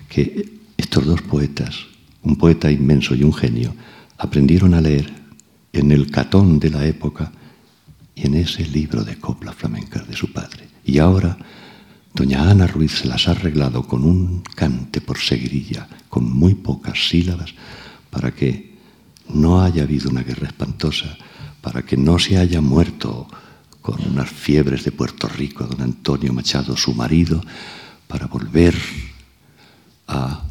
que estos dos poetas, un poeta inmenso y un genio, aprendieron a leer en el catón de la época y en ese libro de coplas flamencas de su padre. Y ahora doña Ana Ruiz se las ha arreglado con un cante por seguirilla, con muy pocas sílabas, para que no haya habido una guerra espantosa, para que no se haya muerto con unas fiebres de Puerto Rico, don Antonio Machado, su marido, para volver a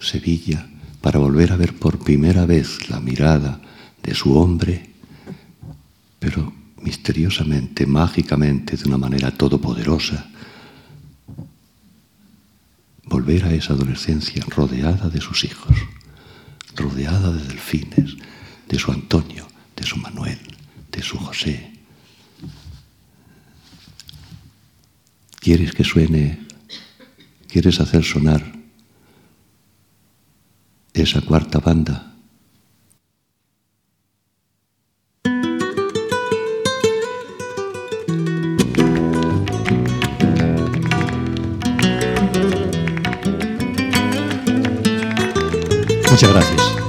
Sevilla, para volver a ver por primera vez la mirada de su hombre, pero misteriosamente, mágicamente, de una manera todopoderosa, volver a esa adolescencia rodeada de sus hijos, rodeada de delfines, de su Antonio, de su Manuel, de su José, ¿Quieres que suene? ¿Quieres hacer sonar esa cuarta banda? Muchas gracias.